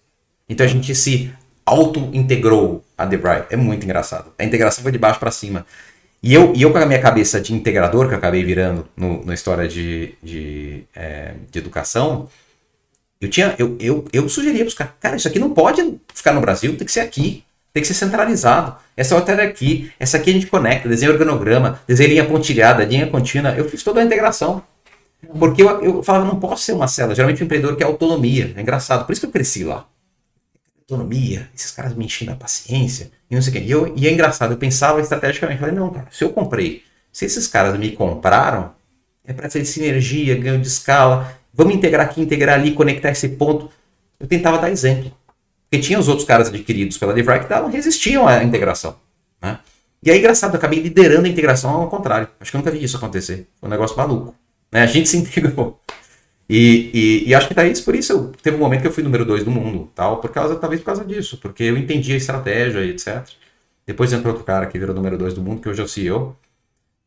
Então a gente se auto-integrou a DeVry. É muito engraçado. A integração foi de baixo para cima. E eu, e eu com a minha cabeça de integrador, que eu acabei virando no, na história de, de, é, de educação, eu tinha, eu, eu, eu sugeria caras, cara, isso aqui não pode ficar no Brasil, tem que ser aqui, tem que ser centralizado. Essa outra é aqui, essa aqui a gente conecta, desenha organograma, desenha linha pontilhada, linha contínua. Eu fiz toda a integração. Porque eu, eu falava, não posso ser uma célula. Geralmente o empreendedor quer autonomia. É engraçado. Por isso que eu cresci lá. Autonomia, esses caras me enchendo a paciência e não sei o quê. E, eu, e é engraçado, eu pensava estrategicamente. Falei, não, cara, se eu comprei, se esses caras me compraram, é para ter sinergia, ganho de escala. Vamos integrar aqui, integrar ali, conectar esse ponto. Eu tentava dar exemplo. Porque tinha os outros caras adquiridos pela DeVry que davam, resistiam à integração. Né? E aí, engraçado, eu acabei liderando a integração ao contrário. Acho que eu nunca vi isso acontecer. Foi um negócio maluco. Né? A gente se integrou. E, e, e, acho que tá isso, por isso eu, teve um momento que eu fui número 2 do mundo, tal, por causa, talvez por causa disso, porque eu entendi a estratégia e etc. Depois entrou outro cara que virou número 2 do mundo, que hoje é o CEO.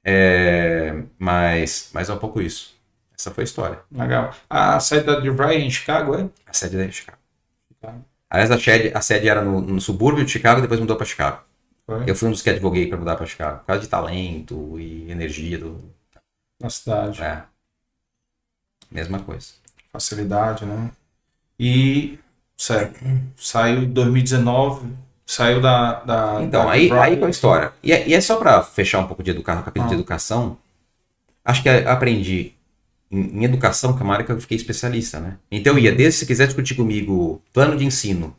É, mas, mas é um pouco isso. Essa foi a história. Legal. A sede da DeVry é em Chicago, é? A sede é em Chicago. Chicago. Aliás, a sede, a sede era no, no subúrbio de Chicago, depois mudou para Chicago. Foi? Eu fui um dos que advoguei para mudar para Chicago, por causa de talento e energia do... Na cidade. É. Mesma coisa. Facilidade, né? E, certo, saiu em 2019, saiu da. da então, da aí, aí com a história. E é, e é só para fechar um pouco de educação, capítulo ah. de educação. Acho que aprendi em, em, educação, que é uma área que eu fiquei especialista, né? Então ia, desde se quiser discutir comigo plano de ensino,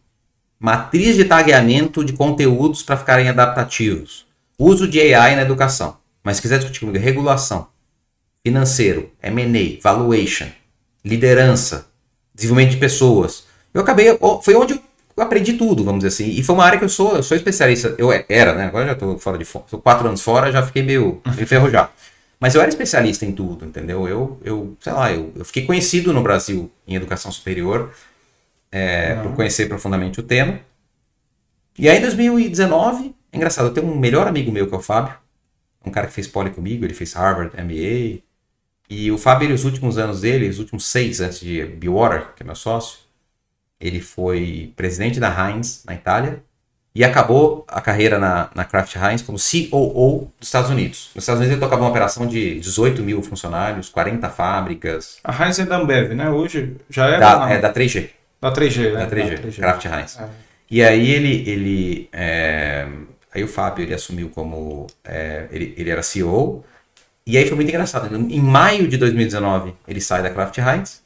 matriz de tagueamento de conteúdos para ficarem adaptativos, uso de AI na educação. Mas se quiser discutir comigo regulação, financeiro, M&A, valuation, liderança, desenvolvimento de pessoas. Eu acabei, foi onde eu aprendi tudo, vamos dizer assim. E foi uma área que eu sou, eu sou especialista. Eu era, né? Agora já estou fora de fora. Quatro anos fora, já fiquei meio enferrujado. Mas eu era especialista em tudo, entendeu? Eu, eu sei lá, eu, eu fiquei conhecido no Brasil em educação superior é, por conhecer profundamente o tema. E aí, em 2019, é engraçado, eu tenho um melhor amigo meu que é o Fábio, um cara que fez poli comigo, ele fez Harvard, MBA, e o Fábio, os últimos anos dele, os últimos seis antes de Bewater, que é meu sócio, ele foi presidente da Heinz na Itália e acabou a carreira na, na Kraft Heinz como COO dos Estados Unidos. Nos Estados Unidos ele tocava uma operação de 18 mil funcionários, 40 fábricas. A Heinz é da Ambev, né? Hoje já é da, é da 3G. Da 3G, né? Da 3G, da 3G. Kraft Heinz. É. E aí ele, ele é, aí o Fábio ele assumiu como é, ele, ele era CEO e aí foi muito engraçado. Em maio de 2019, ele sai da Kraft Heinz.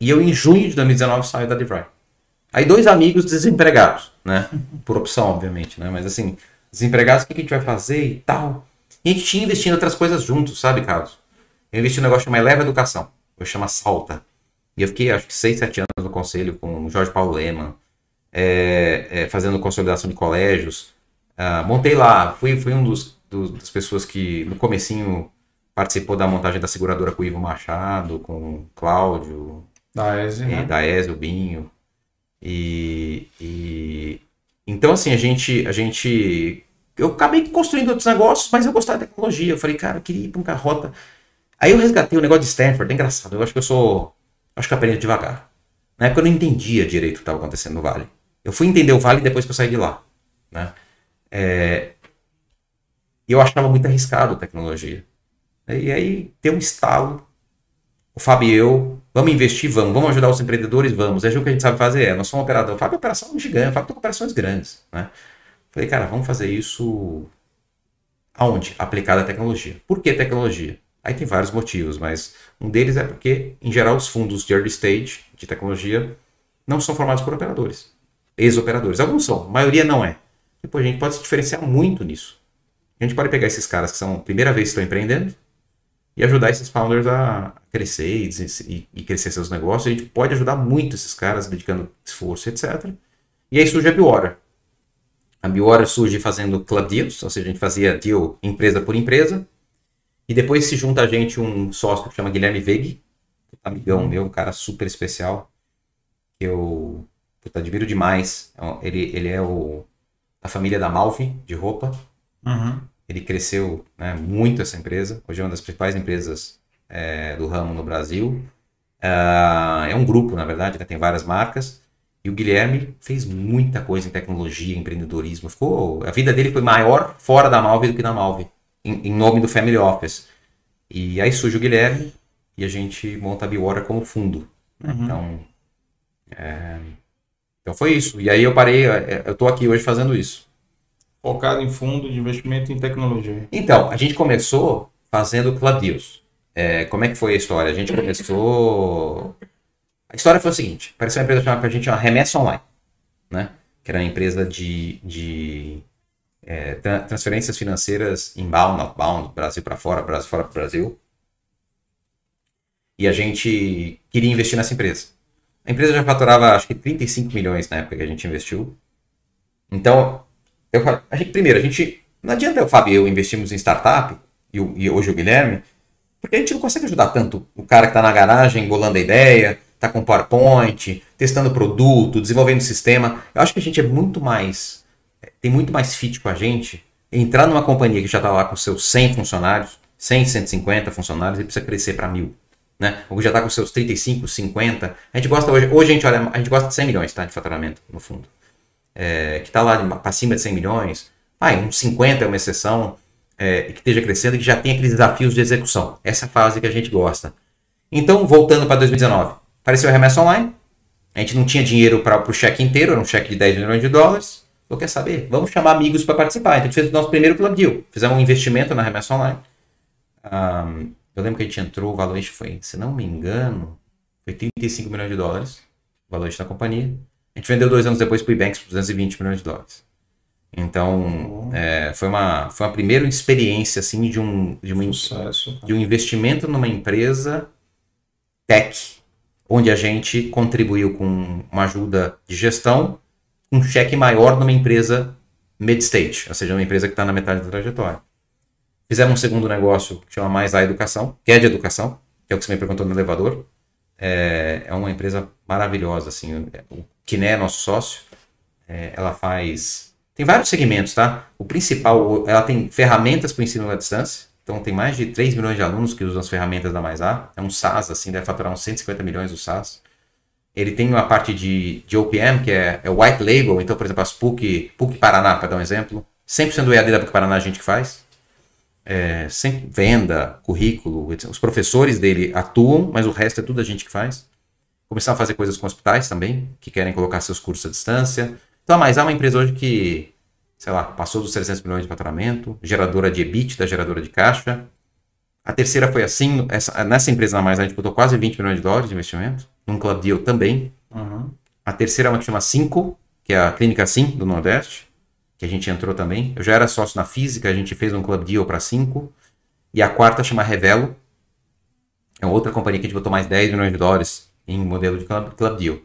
E eu, em junho de 2019, saio da DeVry. Aí, dois amigos desempregados, né? Por opção, obviamente, né? Mas assim, desempregados, o que a gente vai fazer e tal. E a gente tinha investido em outras coisas juntos, sabe, Carlos? Eu investi no negócio chamado Eleva Educação. Eu chamo Salta. E eu fiquei, acho que, seis, sete anos no conselho com o Jorge Paulo Lehmann, é, é, fazendo consolidação de colégios. Uh, montei lá, fui, fui um dos, dos, das pessoas que, no comecinho, participou da montagem da seguradora com o Ivo Machado, com o Cláudio. Da Eze, né? Da Eze, o Binho. E, e, então assim, a gente, a gente. Eu acabei construindo outros negócios, mas eu gostava da tecnologia. Eu falei, cara, eu queria ir para um carrota. Aí eu resgatei o negócio de Stanford, é engraçado. Eu acho que eu sou. Acho que aprendi devagar. Na época eu não entendia direito o que estava acontecendo no Vale. Eu fui entender o Vale depois que eu saí de lá. Né? É... eu achava muito arriscado a tecnologia. E aí tem um estalo. O Fábio e eu, vamos investir, vamos. Vamos ajudar os empreendedores, vamos. É o que a gente sabe fazer. É, nós somos operador. Fábio é operação gigante, Fábio tem operações grandes. Né? Falei, cara, vamos fazer isso aonde? Aplicada a tecnologia. Por que tecnologia? Aí tem vários motivos, mas um deles é porque, em geral, os fundos de early stage de tecnologia não são formados por operadores, ex-operadores. Alguns são, a maioria não é. Depois a gente pode se diferenciar muito nisso. A gente pode pegar esses caras que são primeira vez que estão empreendendo, e ajudar esses founders a crescer e, e, crescer seus negócios. A gente pode ajudar muito esses caras, dedicando esforço, etc. E aí surge a Biora. A Biora surge fazendo club deals, ou seja, a gente fazia deal empresa por empresa. E depois se junta a gente um sócio que chama Guilherme Veg, amigão meu, um cara super especial, que eu puta, admiro demais. É ele, ele é o da família da Malve, de roupa. Uhum. Ele cresceu né, muito essa empresa. Hoje é uma das principais empresas é, do ramo no Brasil. Uh, é um grupo, na verdade, né, tem várias marcas. E o Guilherme fez muita coisa em tecnologia, empreendedorismo. Ficou, a vida dele foi maior fora da Malve do que na Malve, em, em nome do Family Office. E aí surge o Guilherme e a gente monta a Bewater como fundo. Né? Uhum. Então, é, então foi isso. E aí eu parei, eu estou aqui hoje fazendo isso. Focado em fundo de investimento em tecnologia. Então, a gente começou fazendo Deals. É, como é que foi a história? A gente começou. A história foi o seguinte: parecia uma empresa chamada pra gente uma remessa online, né? Que era uma empresa de, de é, tra transferências financeiras inbound, outbound, Brasil para fora, Brasil fora para Brasil. E a gente queria investir nessa empresa. A empresa já faturava acho que 35 milhões na época que a gente investiu. Então, eu, a gente, primeiro, a gente. Não adianta o Fábio e eu investimos em startup, e, e hoje o Guilherme, porque a gente não consegue ajudar tanto o cara que está na garagem, bolando a ideia, está com PowerPoint, testando produto, desenvolvendo sistema. Eu acho que a gente é muito mais. Tem muito mais fit com a gente entrar numa companhia que já está lá com seus 100 funcionários, 100, 150 funcionários e precisa crescer para mil. Né? Ou já está com seus 35, 50. A gente gosta hoje, hoje a gente olha, a gente gosta de 100 milhões tá, de faturamento, no fundo. É, que está lá para cima de 100 milhões. Ah, uns 50 é uma exceção é, que esteja crescendo e que já tem aqueles desafios de execução. Essa é a fase que a gente gosta. Então, voltando para 2019, apareceu a remessa online. A gente não tinha dinheiro para o cheque inteiro, era um cheque de 10 milhões de dólares. Eu quer saber? Vamos chamar amigos para participar. Então, a gente fez o nosso primeiro club deal. Fizemos um investimento na remessa online. Um, eu lembro que a gente entrou, o valor foi, se não me engano, foi 35 milhões de dólares, o valor da companhia. A gente vendeu dois anos depois para o Ebanks por 220 milhões de dólares. Então, é, foi, uma, foi uma primeira experiência assim, de, um, de, uma, Sucesso. de um investimento numa empresa tech, onde a gente contribuiu com uma ajuda de gestão, um cheque maior numa empresa mid-stage, ou seja, uma empresa que está na metade da trajetória. Fizemos um segundo negócio que chama Mais a Educação, que é de educação, que é o que você me perguntou no elevador. É, é uma empresa maravilhosa, assim. O Kiné é nosso sócio. É, ela faz. Tem vários segmentos, tá? O principal, ela tem ferramentas para o ensino à distância. Então tem mais de 3 milhões de alunos que usam as ferramentas da Mais A. É um SaaS, assim, deve faturar uns 150 milhões o SaaS. Ele tem uma parte de, de OPM, que é, é white label. Então, por exemplo, as PUC, PUC Paraná, para dar um exemplo. 100% do EAD da PUC Paraná a gente que faz é, sem venda, currículo, etc. os professores dele atuam, mas o resto é tudo a gente que faz. Começar a fazer coisas com hospitais também, que querem colocar seus cursos à distância. Então, mas há uma empresa hoje que, sei lá, passou dos 300 milhões de faturamento, geradora de EBIT, da geradora de caixa. A terceira foi assim, essa, nessa empresa na mais a gente botou quase 20 milhões de dólares de investimento, num Club Deal também. Uhum. A terceira é uma que chama 5, que é a Clínica Sim, do Nordeste que a gente entrou também. Eu já era sócio na física, a gente fez um club deal para 5. E a quarta chama Revelo. É outra companhia que a gente botou mais 10 milhões de dólares em modelo de club, deal.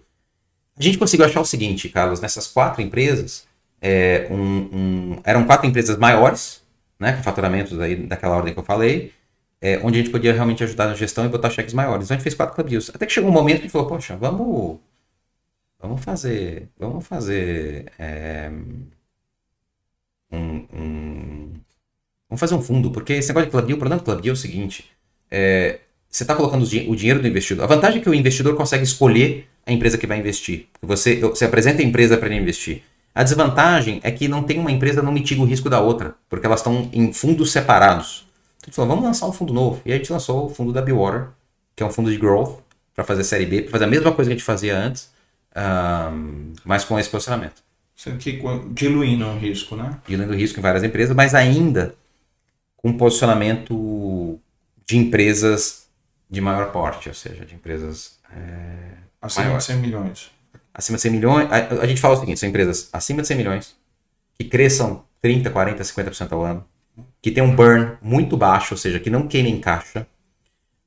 A gente conseguiu achar o seguinte, Carlos, nessas quatro empresas, é, um, um, eram quatro empresas maiores, né, com faturamentos aí daquela ordem que eu falei, é, onde a gente podia realmente ajudar na gestão e botar cheques maiores. Então a gente fez quatro club deals. Até que chegou um momento que a gente falou, poxa, vamos, vamos fazer, vamos fazer é, um, um, Vamos fazer um fundo, porque esse negócio de club deal, o problema do club deal é o seguinte: é, você está colocando o dinheiro do investidor. A vantagem é que o investidor consegue escolher a empresa que vai investir. Você, você apresenta a empresa para ele investir. A desvantagem é que não tem uma empresa não mitiga o risco da outra, porque elas estão em fundos separados. Então, a gente falou, vamos lançar um fundo novo. E aí a gente lançou o fundo da Bewater, que é um fundo de growth, para fazer série B, para fazer a mesma coisa que a gente fazia antes, um, mas com esse posicionamento. Sendo que diluindo o risco, né? Diluindo o risco em várias empresas, mas ainda com posicionamento de empresas de maior porte, ou seja, de empresas é, acima maiores. de 100 milhões. Acima de 100 milhões, a, a, gente fala o seguinte, são empresas acima de 100 milhões, que cresçam 30, 40, 50% ao ano, que tem um burn muito baixo, ou seja, que não queimem caixa,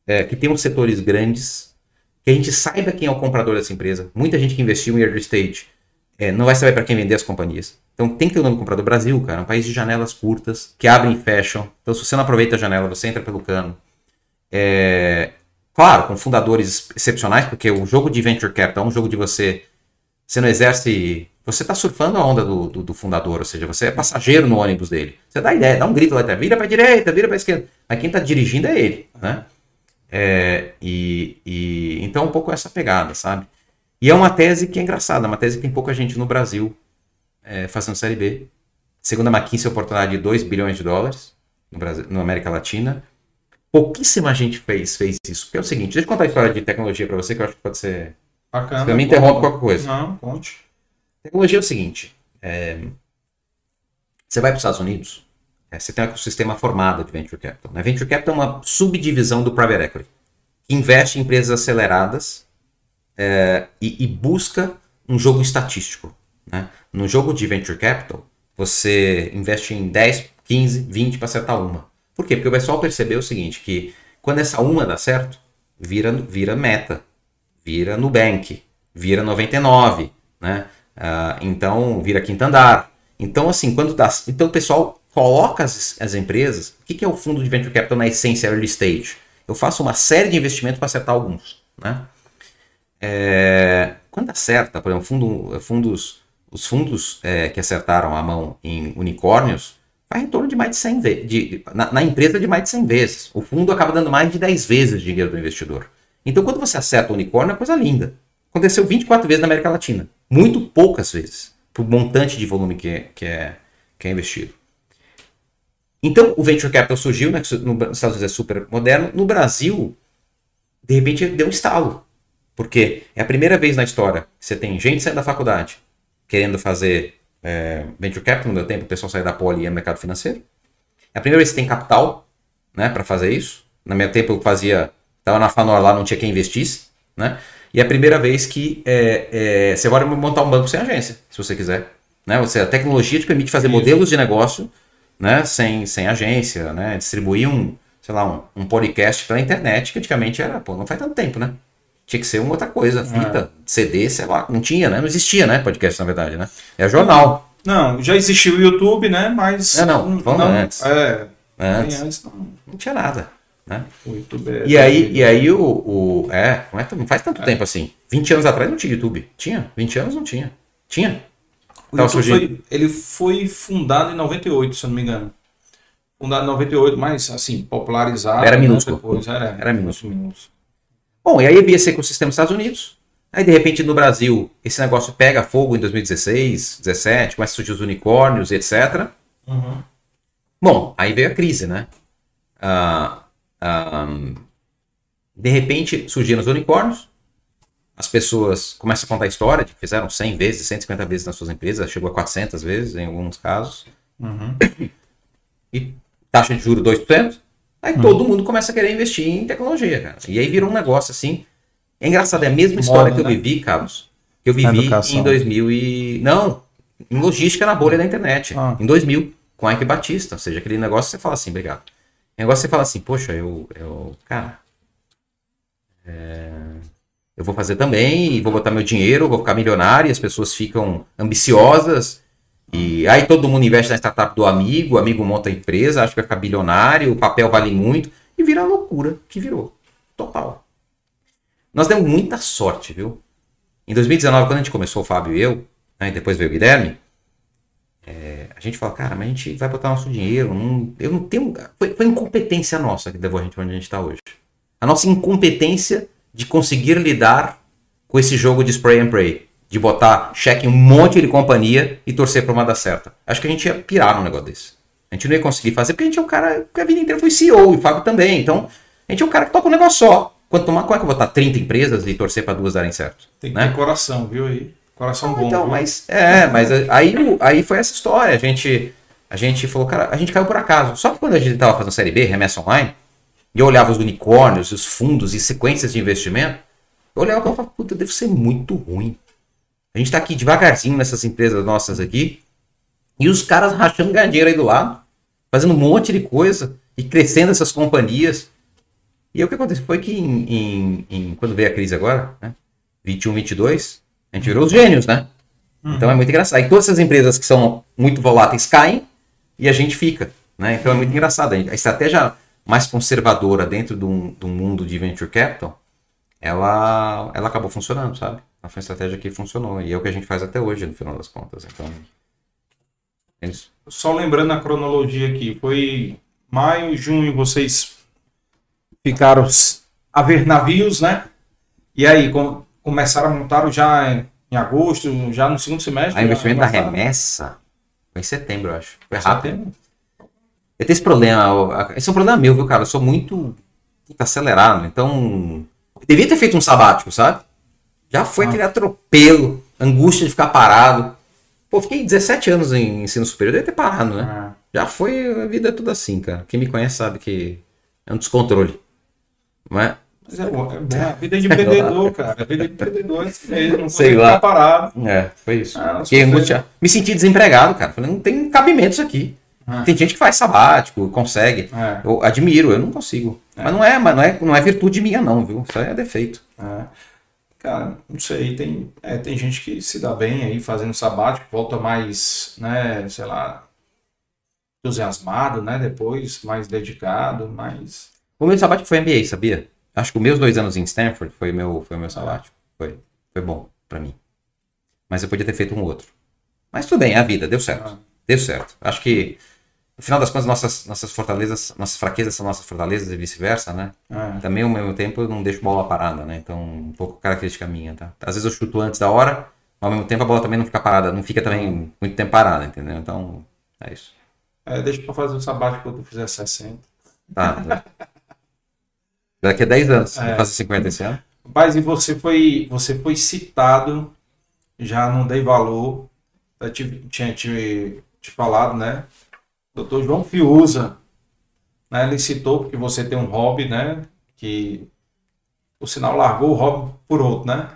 é, que tenham setores grandes, que a gente saiba quem é o comprador dessa empresa. Muita gente que investiu em early stage é, não vai saber para quem vender as companhias. Então tem que ter o nome comprador Brasil, cara, é um país de janelas curtas, que abrem e fecham. Então se você não aproveita a janela, você entra pelo cano. É, claro, com fundadores excepcionais, porque o jogo de venture capital é um jogo de você Você não exerce. Você está surfando a onda do, do, do, fundador, ou seja, você é passageiro no ônibus dele. Você dá ideia, dá um grito lá, vira para direita, vira para esquerda. Mas quem está dirigindo é ele, né? É, e, e, então, um pouco essa pegada, sabe? E é uma tese que é engraçada, uma tese que tem pouca gente no Brasil é, fazendo Série B. Segundo a McKinsey, oportunidade de 2 bilhões de dólares no Brasil, na América Latina. Pouquíssima gente fez, fez isso. Porque é o seguinte, deixa eu contar a história de tecnologia para você, que eu acho que pode ser... Bacana. Você me interrompe qualquer coisa. Não, conte. Tecnologia é o seguinte, é, você vai para os Estados Unidos, é, você tem um ecossistema formado de Venture Capital. Né? Venture Capital é uma subdivisão do Private Equity, que investe em empresas aceleradas é, e, e, busca um jogo estatístico. Né? No jogo de Venture Capital, você investe em 10, 15, 20 para acertar uma. Por quê? Porque o pessoal percebeu o seguinte, que quando essa uma dá certo, vira, vira meta, vira Nubank, vira 99, né? Uh, então vira quinto andar. Então, assim, quando dá. Então o pessoal coloca as, as empresas. O que, que é o fundo de venture capital na essência early stage? Eu faço uma série de investimentos para acertar alguns. Né? É, quando acerta, por exemplo, fundo, fundos, os fundos é, que acertaram a mão em unicórnios, vai em torno de mais de 100 vezes. De, na, na, empresa, de mais de 100 vezes. O fundo acaba dando mais de 10 vezes o dinheiro do investidor. Então, quando você acerta o unicórnio, é coisa linda. Aconteceu 24 vezes na América Latina. Muito poucas vezes. O montante de volume que é, que, é, que é investido. Então, o Venture Capital surgiu, né, nos Estados Unidos é super moderno. No Brasil, de repente, deu um estalo. Porque é a primeira vez na história que você tem gente saindo da faculdade querendo fazer é, Venture Capital, no meu tempo o pessoal saiu da Poli e ia no mercado financeiro. É a primeira vez que você tem capital né, para fazer isso. No meu tempo eu fazia, estava na Fanor lá, não tinha quem investisse. Né? E é a primeira vez que é, é, você pode montar um banco sem agência, se você quiser. Né? Você, a tecnologia te permite fazer Isso. modelos de negócio né? sem, sem agência, né? distribuir um, sei lá, um, um podcast pela internet, que antigamente era, pô, não faz tanto tempo, né? Tinha que ser uma outra coisa, fita, é. CD, sei lá, não tinha, né? Não existia, né? Podcast, na verdade, né? É jornal. Não, já existia o YouTube, né? Mas. É, não, vamos não, antes. É, antes. antes não... não tinha nada. Né? O YouTube é e, aí, e aí o, o. É, não, é, não faz tanto é. tempo assim. 20 anos atrás não tinha YouTube. Tinha? 20 anos não tinha. Tinha. O YouTube foi, ele foi fundado em 98, se eu não me engano. Fundado em 98, mas assim, popularizado. Era né, minúsculo. Depois, era, era minúsculo. minúsculo. Bom, e aí havia esse ecossistema nos Estados Unidos. Aí, de repente, no Brasil, esse negócio pega fogo em 2016, 2017, começa a surgir os unicórnios, etc. Uhum. Bom, aí veio a crise, né? Ah, um, de repente surgiram os unicórnios, as pessoas começam a contar a história de que fizeram 100 vezes, 150 vezes nas suas empresas, chegou a 400 vezes em alguns casos, uhum. e taxa de juros 2%, aí uhum. todo mundo começa a querer investir em tecnologia, cara. E aí virou um negócio assim. É engraçado, é a mesma história que eu né? vivi, Carlos, que eu vivi em 2000 e... Não, em logística na bolha da internet, ah. em 2000, com Ike Batista, ou seja, aquele negócio que você fala assim, obrigado negócio é você fala assim, poxa, eu, eu cara, é, eu vou fazer também, e vou botar meu dinheiro, vou ficar milionário, e as pessoas ficam ambiciosas, e aí todo mundo investe na startup do amigo, o amigo monta a empresa, acha que vai ficar bilionário, o papel vale muito, e vira a loucura que virou. Total. Nós demos muita sorte, viu? Em 2019, quando a gente começou, o Fábio e eu, né, e depois veio o Guilherme, é, a gente fala, cara, mas a gente vai botar nosso dinheiro. Não, eu não tenho. Foi, foi incompetência nossa que levou a gente onde a gente está hoje. A nossa incompetência de conseguir lidar com esse jogo de spray and pray. De botar cheque em um monte de companhia e torcer para uma dar certa. Acho que a gente ia pirar num negócio desse. A gente não ia conseguir fazer porque a gente é um cara que a vida inteira foi CEO e o Fábio também. Então, a gente é um cara que toca um negócio só. Quanto tomar, como é que eu vou botar 30 empresas e torcer para duas darem certo? Tem que né? ter coração, viu aí? Coração bom. Então, mas é, mas aí, aí foi essa história. A gente, a gente falou, cara, a gente caiu por acaso. Só que quando a gente estava fazendo série B, remessa online, e eu olhava os unicórnios, os fundos e sequências de investimento, eu olhava e falava, puta, deve ser muito ruim. A gente está aqui devagarzinho nessas empresas nossas aqui, e os caras rachando dinheiro aí do lado, fazendo um monte de coisa e crescendo essas companhias. E aí, o que aconteceu foi que em, em, em, quando veio a crise agora, né, 21, 22, a gente virou os gênios, né? Uhum. Então é muito engraçado. E todas essas empresas que são muito voláteis caem e a gente fica. Né? Então é muito engraçado. A estratégia mais conservadora dentro do, do mundo de venture capital, ela, ela acabou funcionando, sabe? Foi uma estratégia que funcionou. E é o que a gente faz até hoje, no final das contas. Então. É isso. Só lembrando a cronologia aqui, foi maio, junho, vocês ficaram a ver navios, né? E aí, com, começaram a montar já em, em, agosto, já no segundo semestre? A investimento da remessa foi em setembro, eu acho. Foi rápido. Setembro? Eu tenho esse problema, esse é um problema meu, viu, cara? Eu sou muito acelerado, então. Eu devia ter feito um sabático, sabe? Já foi ah. aquele atropelo, angústia de ficar parado. Pô, fiquei 17 anos em ensino superior, deve ter parado, né? Ah. Já foi, a vida é tudo assim, cara. Quem me conhece sabe que é um descontrole. Não é? Mas é, é. A vida de empreendedor, cara. A vida de empreendedor é mesmo. Não Sei lá. parado. É, foi isso. Ah, angústia... Me senti desempregado, cara. Falei, não tem cabimento isso aqui. Ah. Tem gente que faz sabático, consegue. É. Eu admiro, eu não consigo. É. Mas não é, mas não é, não é virtude minha, não, viu? Isso é defeito. Cara, não sei, tem, é, tem gente que se dá bem aí fazendo sabático, volta mais, né, sei lá, entusiasmado, né, depois, mais dedicado, mais... O meu sabático foi MBA, sabia? Acho que os meus dois anos em Stanford foi meu, foi meu sabático. Foi, foi bom para mim. Mas eu podia ter feito um outro. Mas tudo bem, é a vida, deu certo. Ah. Deu certo. Acho que no final das contas, nossas, nossas fortalezas, nossas fraquezas são nossas fortalezas e vice-versa, né? É. Também, ao mesmo tempo, eu não deixo bola parada, né? Então, um pouco característica minha, tá? Às vezes eu chuto antes da hora, mas ao mesmo tempo a bola também não fica parada, não fica também muito tempo parada, entendeu? Então, é isso. É, deixa pra fazer o sabático quando eu fizer 60. Tá. Daqui a 10 anos, é. fazer 50 esse ano. Mas e você foi, você foi citado, já não dei valor, eu tinha te, te falado, né? Doutor João Fiuza, né, ele citou porque você tem um hobby, né, que o sinal largou o hobby por outro, né?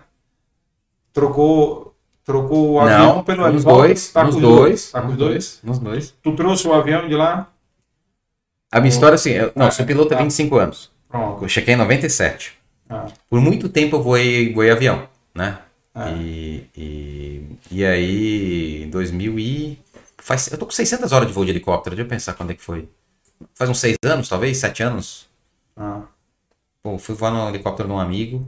Trocou, trocou o avião Não, pelo nos dois, tá nos dois, tá com os dois, nos dois. Tu trouxe o avião de lá? A minha história assim, eu, não, sou piloto há 25 anos. Pronto. Eu cheguei em 97. Ah. Por muito tempo eu voei, voei avião, né? Ah. E, e, e aí, em 2000 e Faz, eu tô com 600 horas de voo de helicóptero. Deixa eu pensar quando é que foi. Faz uns 6 anos, talvez? 7 anos? Ah. Pô, fui voar no helicóptero de um amigo.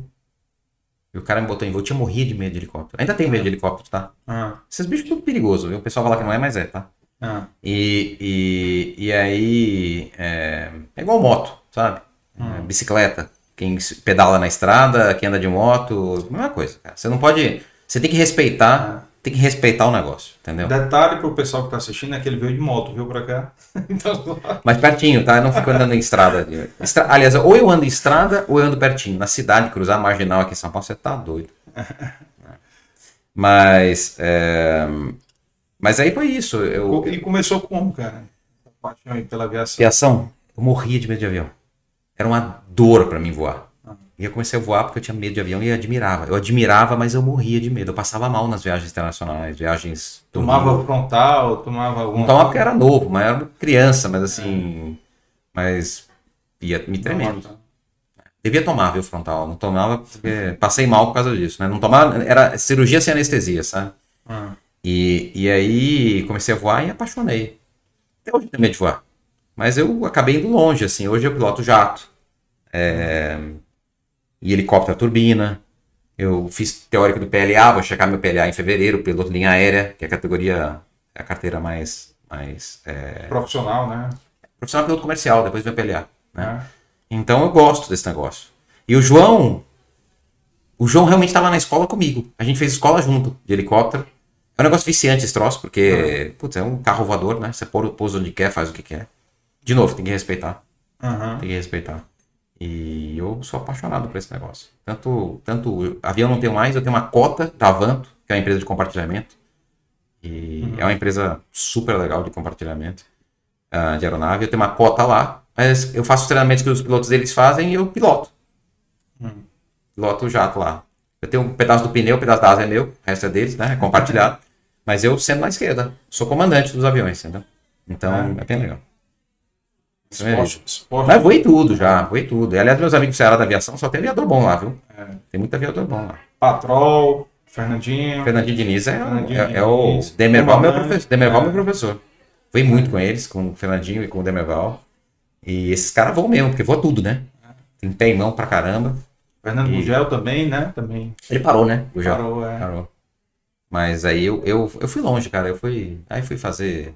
E o cara me botou em voo. Eu tinha morrido de medo de helicóptero. Ainda tenho medo de helicóptero, tá? Ah. Esses bichos tudo perigoso, viu? O pessoal fala que não é, mas é, tá? Ah. E, e, e aí. É, é igual moto, sabe? É, bicicleta. Quem pedala na estrada, quem anda de moto, mesma coisa, cara. Você não pode. Você tem que respeitar tem que respeitar o negócio, entendeu? Detalhe pro pessoal que tá assistindo é que ele veio de moto, viu pra cá? então... Mas pertinho, tá? Eu não fico andando em estrada. Estra... Aliás, ou eu ando em estrada ou eu ando pertinho. Na cidade, cruzar a marginal aqui em São Paulo, você tá doido. Mas. É... Mas aí foi isso. Eu... E começou como, cara? Paixão pela aviação. Aviação? Eu morria de medo de avião. Era uma dor para mim voar. E eu comecei a voar porque eu tinha medo de avião e admirava. Eu admirava, mas eu morria de medo. Eu passava mal nas viagens internacionais, viagens. Tomava frontal, tomava alguma. Não tomava porque era novo, mas era criança, mas assim. É. Mas ia me tremendo. Devia tomar, viu, frontal. Não tomava porque passei mal por causa disso, né? Não tomava. Era cirurgia sem anestesia, sabe? Ah. E, e aí comecei a voar e apaixonei. Até hoje tenho medo de voar. Mas eu acabei indo longe, assim. Hoje eu piloto jato. É e helicóptero a turbina. Eu fiz teórico do PLA, vou checar meu PLA em fevereiro, piloto linha aérea, que é a categoria, é a carteira mais. mais é... Profissional, né? Profissional piloto comercial, depois meu PLA. Né? É. Então eu gosto desse negócio. E o João, o João realmente estava na escola comigo. A gente fez escola junto, de helicóptero. É um negócio viciante esse troço, porque, uhum. putz, é um carro voador, né? Você pousa onde quer, faz o que quer. De novo, tem que respeitar. Uhum. Tem que respeitar. E eu sou apaixonado por esse negócio. Tanto, tanto avião não tenho mais, eu tenho uma cota da Avanto, que é uma empresa de compartilhamento. E uhum. é uma empresa super legal de compartilhamento uh, de aeronave. Eu tenho uma cota lá, mas eu faço os treinamentos que os pilotos deles fazem e eu piloto. Uhum. Piloto o jato lá. Eu tenho um pedaço do pneu, um pedaço da asa é meu, o resto é deles, né? É compartilhado. Mas eu sendo na esquerda, sou comandante dos aviões, entendeu? Então é, é bem legal. Esporte, esporte. Mas voei tudo já, voei tudo. E, aliás, meus amigos do Ceará da Aviação só tem aviador bom lá, viu? É. Tem muito aviador bom lá. Patrol, Fernandinho. Fernandinho Diniz é, Fernandinho é, é o Demerval, meu professor. Demerval, é. meu professor. Voei muito com eles, com o Fernandinho e com o Demerval. E esses caras vão mesmo, porque voa tudo, né? Tem mão pra caramba. Fernando e... Gugel também, né? Também. Ele parou, né? Gugel. Parou, é. Parou. Mas aí eu, eu, eu fui longe, cara. Eu fui. Aí fui fazer.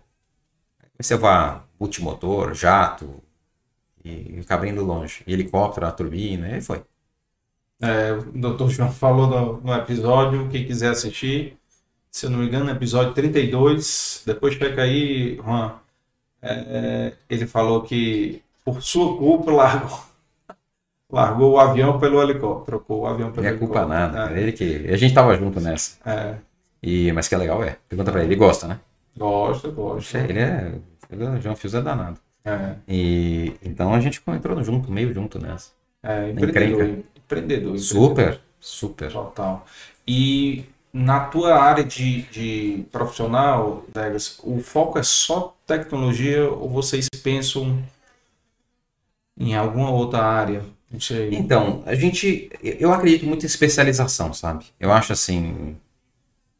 A voar multimotor, jato. E, e abrindo longe. E helicóptero, a turbina, e foi. É, o doutor João falou no, no, episódio, quem quiser assistir, se eu não me engano, episódio 32. Depois pega aí, Juan. É, ele falou que por sua culpa largou, largou o avião pelo helicóptero. Trocou o avião pelo não é culpa nada. É. Ele que, a gente tava junto nessa. É. E, mas que é legal, é. Pergunta pra ele, ele gosta, né? Gosta, gosta. Ele é. João Fios é danado. É. E então a gente entrou junto, meio junto nessa. É, empreendedor. Empreendedor. Super, super. Total. E na tua área de, de profissional, Degas, o foco é só tecnologia ou vocês pensam em alguma outra área? Não sei. Então, a gente, eu acredito muito em especialização, sabe? Eu acho assim,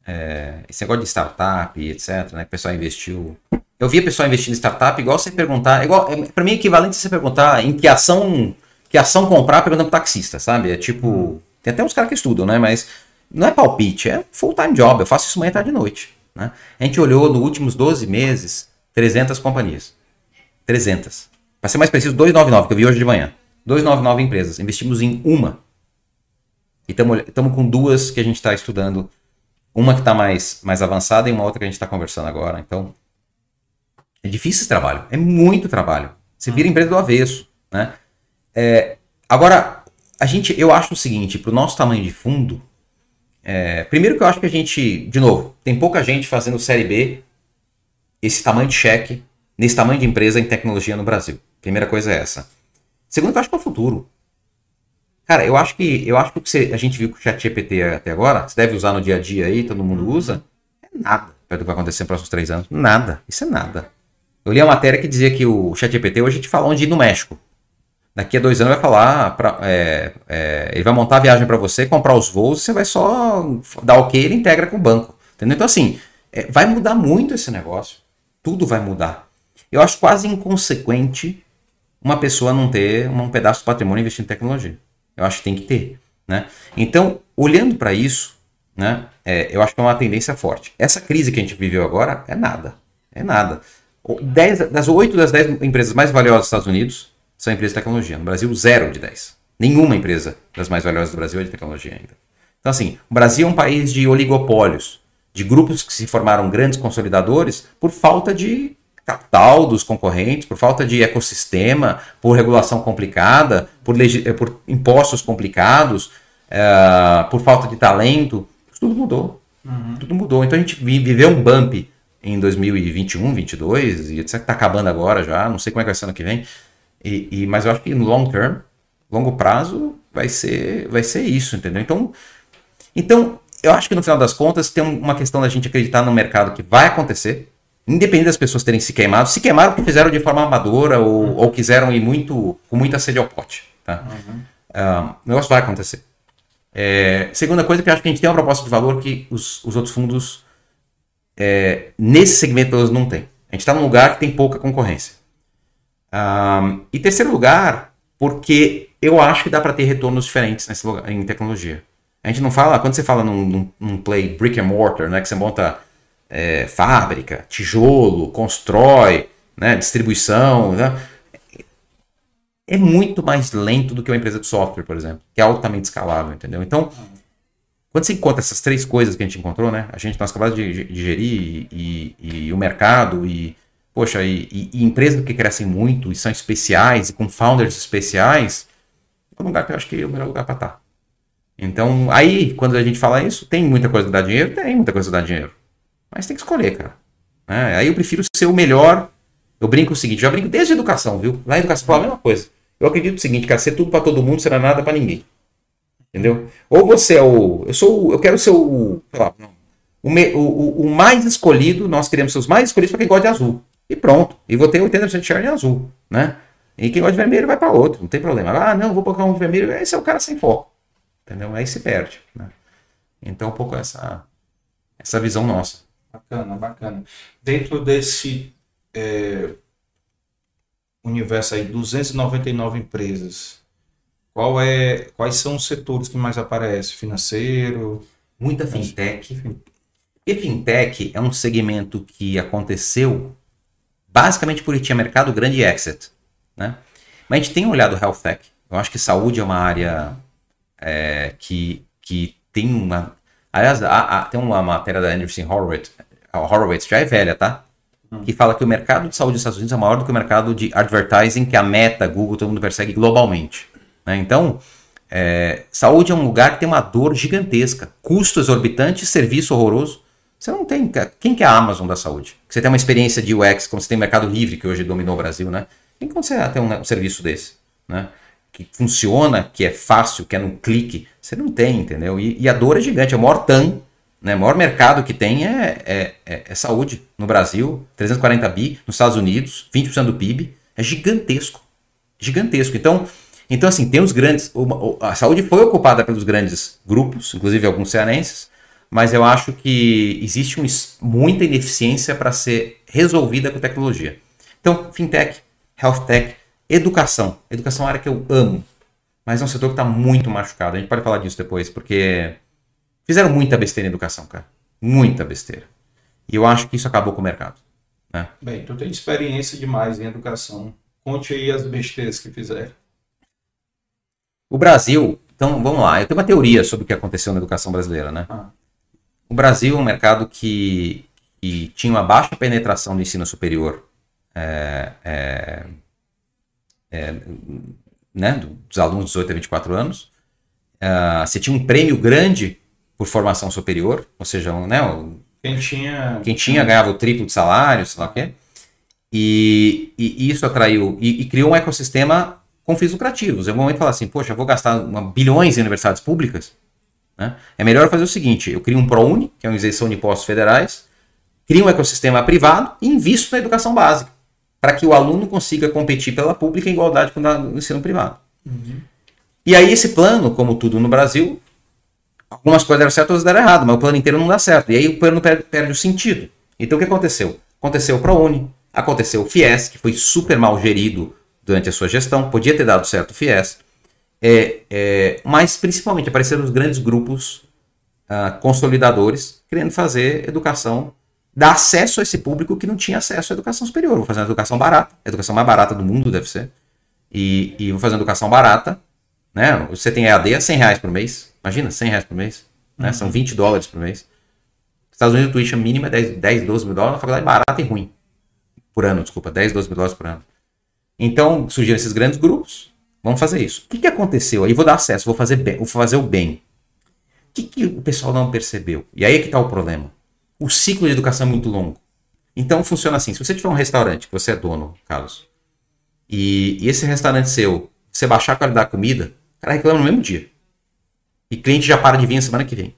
é, esse negócio de startup, etc, né? Que o pessoal investiu. Eu via pessoal investindo em startup igual você perguntar, igual, é, para mim é equivalente você perguntar em que ação, que ação comprar perguntando pro taxista, sabe? É tipo, tem até uns caras que estudam, né? Mas não é palpite, é full-time job. Eu faço isso manhã, tarde e noite. Né? A gente olhou nos últimos 12 meses 300 companhias. 300. Para ser mais preciso, 299, que eu vi hoje de manhã. 299 empresas. Investimos em uma. E estamos com duas que a gente está estudando. Uma que está mais, mais avançada e uma outra que a gente está conversando agora. Então, é difícil esse trabalho. É muito trabalho. Você vira empresa do avesso. Né? É, agora, a gente, eu acho o seguinte: para o nosso tamanho de fundo, é, primeiro que eu acho que a gente, de novo, tem pouca gente fazendo série B, esse tamanho de cheque, nesse tamanho de empresa em tecnologia no Brasil. Primeira coisa é essa. Segundo, eu acho que é o futuro. Cara, eu acho que eu acho que o que a gente viu com o ChatGPT até agora, você deve usar no dia a dia aí, todo mundo usa, é nada perto do que vai acontecer nos próximos três anos. Nada. Isso é nada. Eu li a matéria que dizia que o ChatGPT hoje gente fala onde ir no México. Daqui a dois anos vai falar, pra, é, é, ele vai montar a viagem para você, comprar os voos, você vai só dar ok, ele integra com o banco. Entendeu? Então, assim, é, vai mudar muito esse negócio. Tudo vai mudar. Eu acho quase inconsequente uma pessoa não ter um pedaço do patrimônio investindo em tecnologia. Eu acho que tem que ter. Né? Então, olhando para isso, né, é, eu acho que é uma tendência forte. Essa crise que a gente viveu agora é nada. É nada. Dez, das oito das dez empresas mais valiosas dos Estados Unidos são empresas de tecnologia. No Brasil, zero de 10. Nenhuma empresa das mais valiosas do Brasil é de tecnologia ainda. Então, assim, o Brasil é um país de oligopólios, de grupos que se formaram grandes consolidadores por falta de capital dos concorrentes, por falta de ecossistema, por regulação complicada, por, eh, por impostos complicados, uh, por falta de talento. Tudo mudou. Uhum. Tudo mudou. Então a gente viveu um bump em 2021, 2022, e etc. Está acabando agora já, não sei como é que vai ser ano que vem. E, e, mas eu acho que no long term, longo prazo, vai ser, vai ser isso, entendeu? Então, então, eu acho que no final das contas tem uma questão da gente acreditar no mercado que vai acontecer, independente das pessoas terem se queimado, se queimaram porque fizeram de forma amadora ou, uhum. ou quiseram ir muito com muita sede ao pote. Tá? Uhum. Uh, o negócio vai acontecer. É, segunda coisa que eu acho que a gente tem uma proposta de valor que os, os outros fundos é, nesse segmento eles não têm. A gente está num lugar que tem pouca concorrência. Um, e terceiro lugar, porque eu acho que dá para ter retornos diferentes nesse lugar, em tecnologia. A gente não fala, quando você fala num, num, num play brick and mortar, né, que você monta é, fábrica, tijolo, constrói, né, distribuição, né, é muito mais lento do que uma empresa de software, por exemplo, que é altamente escalável, entendeu? Então, quando você encontra essas três coisas que a gente encontrou, né, a gente nós acabamos de, gerir e, e, e o mercado e poxa, e, e, empresas que crescem muito e são especiais e com founders especiais, é um lugar que eu acho que é o melhor lugar para estar. Então, aí, quando a gente fala isso, tem muita coisa que dá dinheiro? Tem muita coisa que dá dinheiro. Mas tem que escolher, cara. É, aí eu prefiro ser o melhor. Eu brinco o seguinte, já brinco desde a educação, viu? Lá na educação fala a mesma coisa. Eu acredito o seguinte, cara, ser tudo para todo mundo será nada para ninguém. Entendeu? Ou você é o. Eu sou Eu quero ser o. Lá, o, o, o mais escolhido, nós queremos ser os mais escolhidos para quem gosta de azul e pronto. E vou ter 80% de share em azul, né? E quem gosta de vermelho vai para outro, não tem problema. Ah, não, vou colocar um vermelho, esse é o cara sem foco. Entendeu? Aí se perde. Né? Então, um pouco essa, essa visão nossa. Bacana, bacana. Dentro desse é, universo aí, 299 empresas, Qual é, quais são os setores que mais aparecem? Financeiro? Muita fintech. E fintech é um segmento que aconteceu basicamente porque tinha mercado grande e exit. Né? Mas a gente tem olhado health tech. Eu acho que saúde é uma área é, que, que tem uma. Aliás, tem uma matéria da Anderson Horowitz, Horowitz já é velha, tá? Hum. Que fala que o mercado de saúde dos Estados Unidos é maior do que o mercado de advertising que a Meta, Google, todo mundo persegue globalmente. Né? Então, é, saúde é um lugar que tem uma dor gigantesca, custo exorbitante, serviço horroroso. Você não tem. Quem que é a Amazon da saúde? Você tem uma experiência de UX, como você tem Mercado Livre, que hoje dominou o Brasil, né? Quem que você tem um, um serviço desse? Né? Que funciona, que é fácil, que é no clique. Você não tem, entendeu? E, e a dor é gigante. É o maior TAM, né? o maior mercado que tem é, é, é, é saúde. No Brasil, 340 bi. Nos Estados Unidos, 20% do PIB. É gigantesco. Gigantesco. Então, então, assim, tem os grandes. A saúde foi ocupada pelos grandes grupos, inclusive alguns cearenses, mas eu acho que existe um, muita ineficiência para ser resolvida com tecnologia. Então, fintech, health tech, educação. Educação é uma área que eu amo, mas é um setor que está muito machucado. A gente pode falar disso depois, porque fizeram muita besteira em educação, cara. Muita besteira. E eu acho que isso acabou com o mercado. Né? Bem, tu tem experiência demais em educação. Conte aí as besteiras que fizeram. O Brasil, então vamos lá, eu tenho uma teoria sobre o que aconteceu na educação brasileira, né? Ah. O Brasil é um mercado que, que, tinha uma baixa penetração do ensino superior, é, é, é, né, dos alunos de 18 a 24 anos. Uh, você tinha um prêmio grande por formação superior, ou seja, um, né, quem tinha, quem tinha ganhava o triplo de salário, sei lá o quê. E, e isso atraiu e, e criou um ecossistema com fins lucrativos. É o momento de falar assim, poxa, eu vou gastar uma, bilhões em universidades públicas. Né? É melhor fazer o seguinte, eu crio um ProUni, que é uma isenção de impostos federais, crio um ecossistema privado e invisto na educação básica, para que o aluno consiga competir pela pública em igualdade com o ensino privado. Uhum. E aí esse plano, como tudo no Brasil, algumas coisas deram certo, outras deram errado, mas o plano inteiro não dá certo. E aí o plano perde, perde o sentido. Então o que aconteceu? Aconteceu o ProUni, aconteceu o FIES, que foi super mal gerido durante a sua gestão, podia ter dado certo o FIES, é, é, mas principalmente apareceram os grandes grupos uh, consolidadores querendo fazer educação, dar acesso a esse público que não tinha acesso à educação superior. Vou fazer uma educação barata, a educação mais barata do mundo deve ser, e, e vou fazer uma educação barata, né? Você tem EAD a 100 reais por mês, imagina, 100 reais por mês, né? Uhum. são 20 dólares por mês. Estados Unidos, a tuition mínima é 10, 10, 12 mil dólares, uma faculdade barata e ruim. Por ano, desculpa, 10, 12 mil dólares por ano. Então surgiram esses grandes grupos. Vamos fazer isso. O que, que aconteceu? Aí vou dar acesso, vou fazer bem, vou fazer o bem. O que, que o pessoal não percebeu? E aí é que está o problema. O ciclo de educação é muito longo. Então funciona assim: se você tiver um restaurante, que você é dono, Carlos, e, e esse restaurante seu, você baixar a qualidade da comida, o cara reclama no mesmo dia. E cliente já para de vir na semana que vem.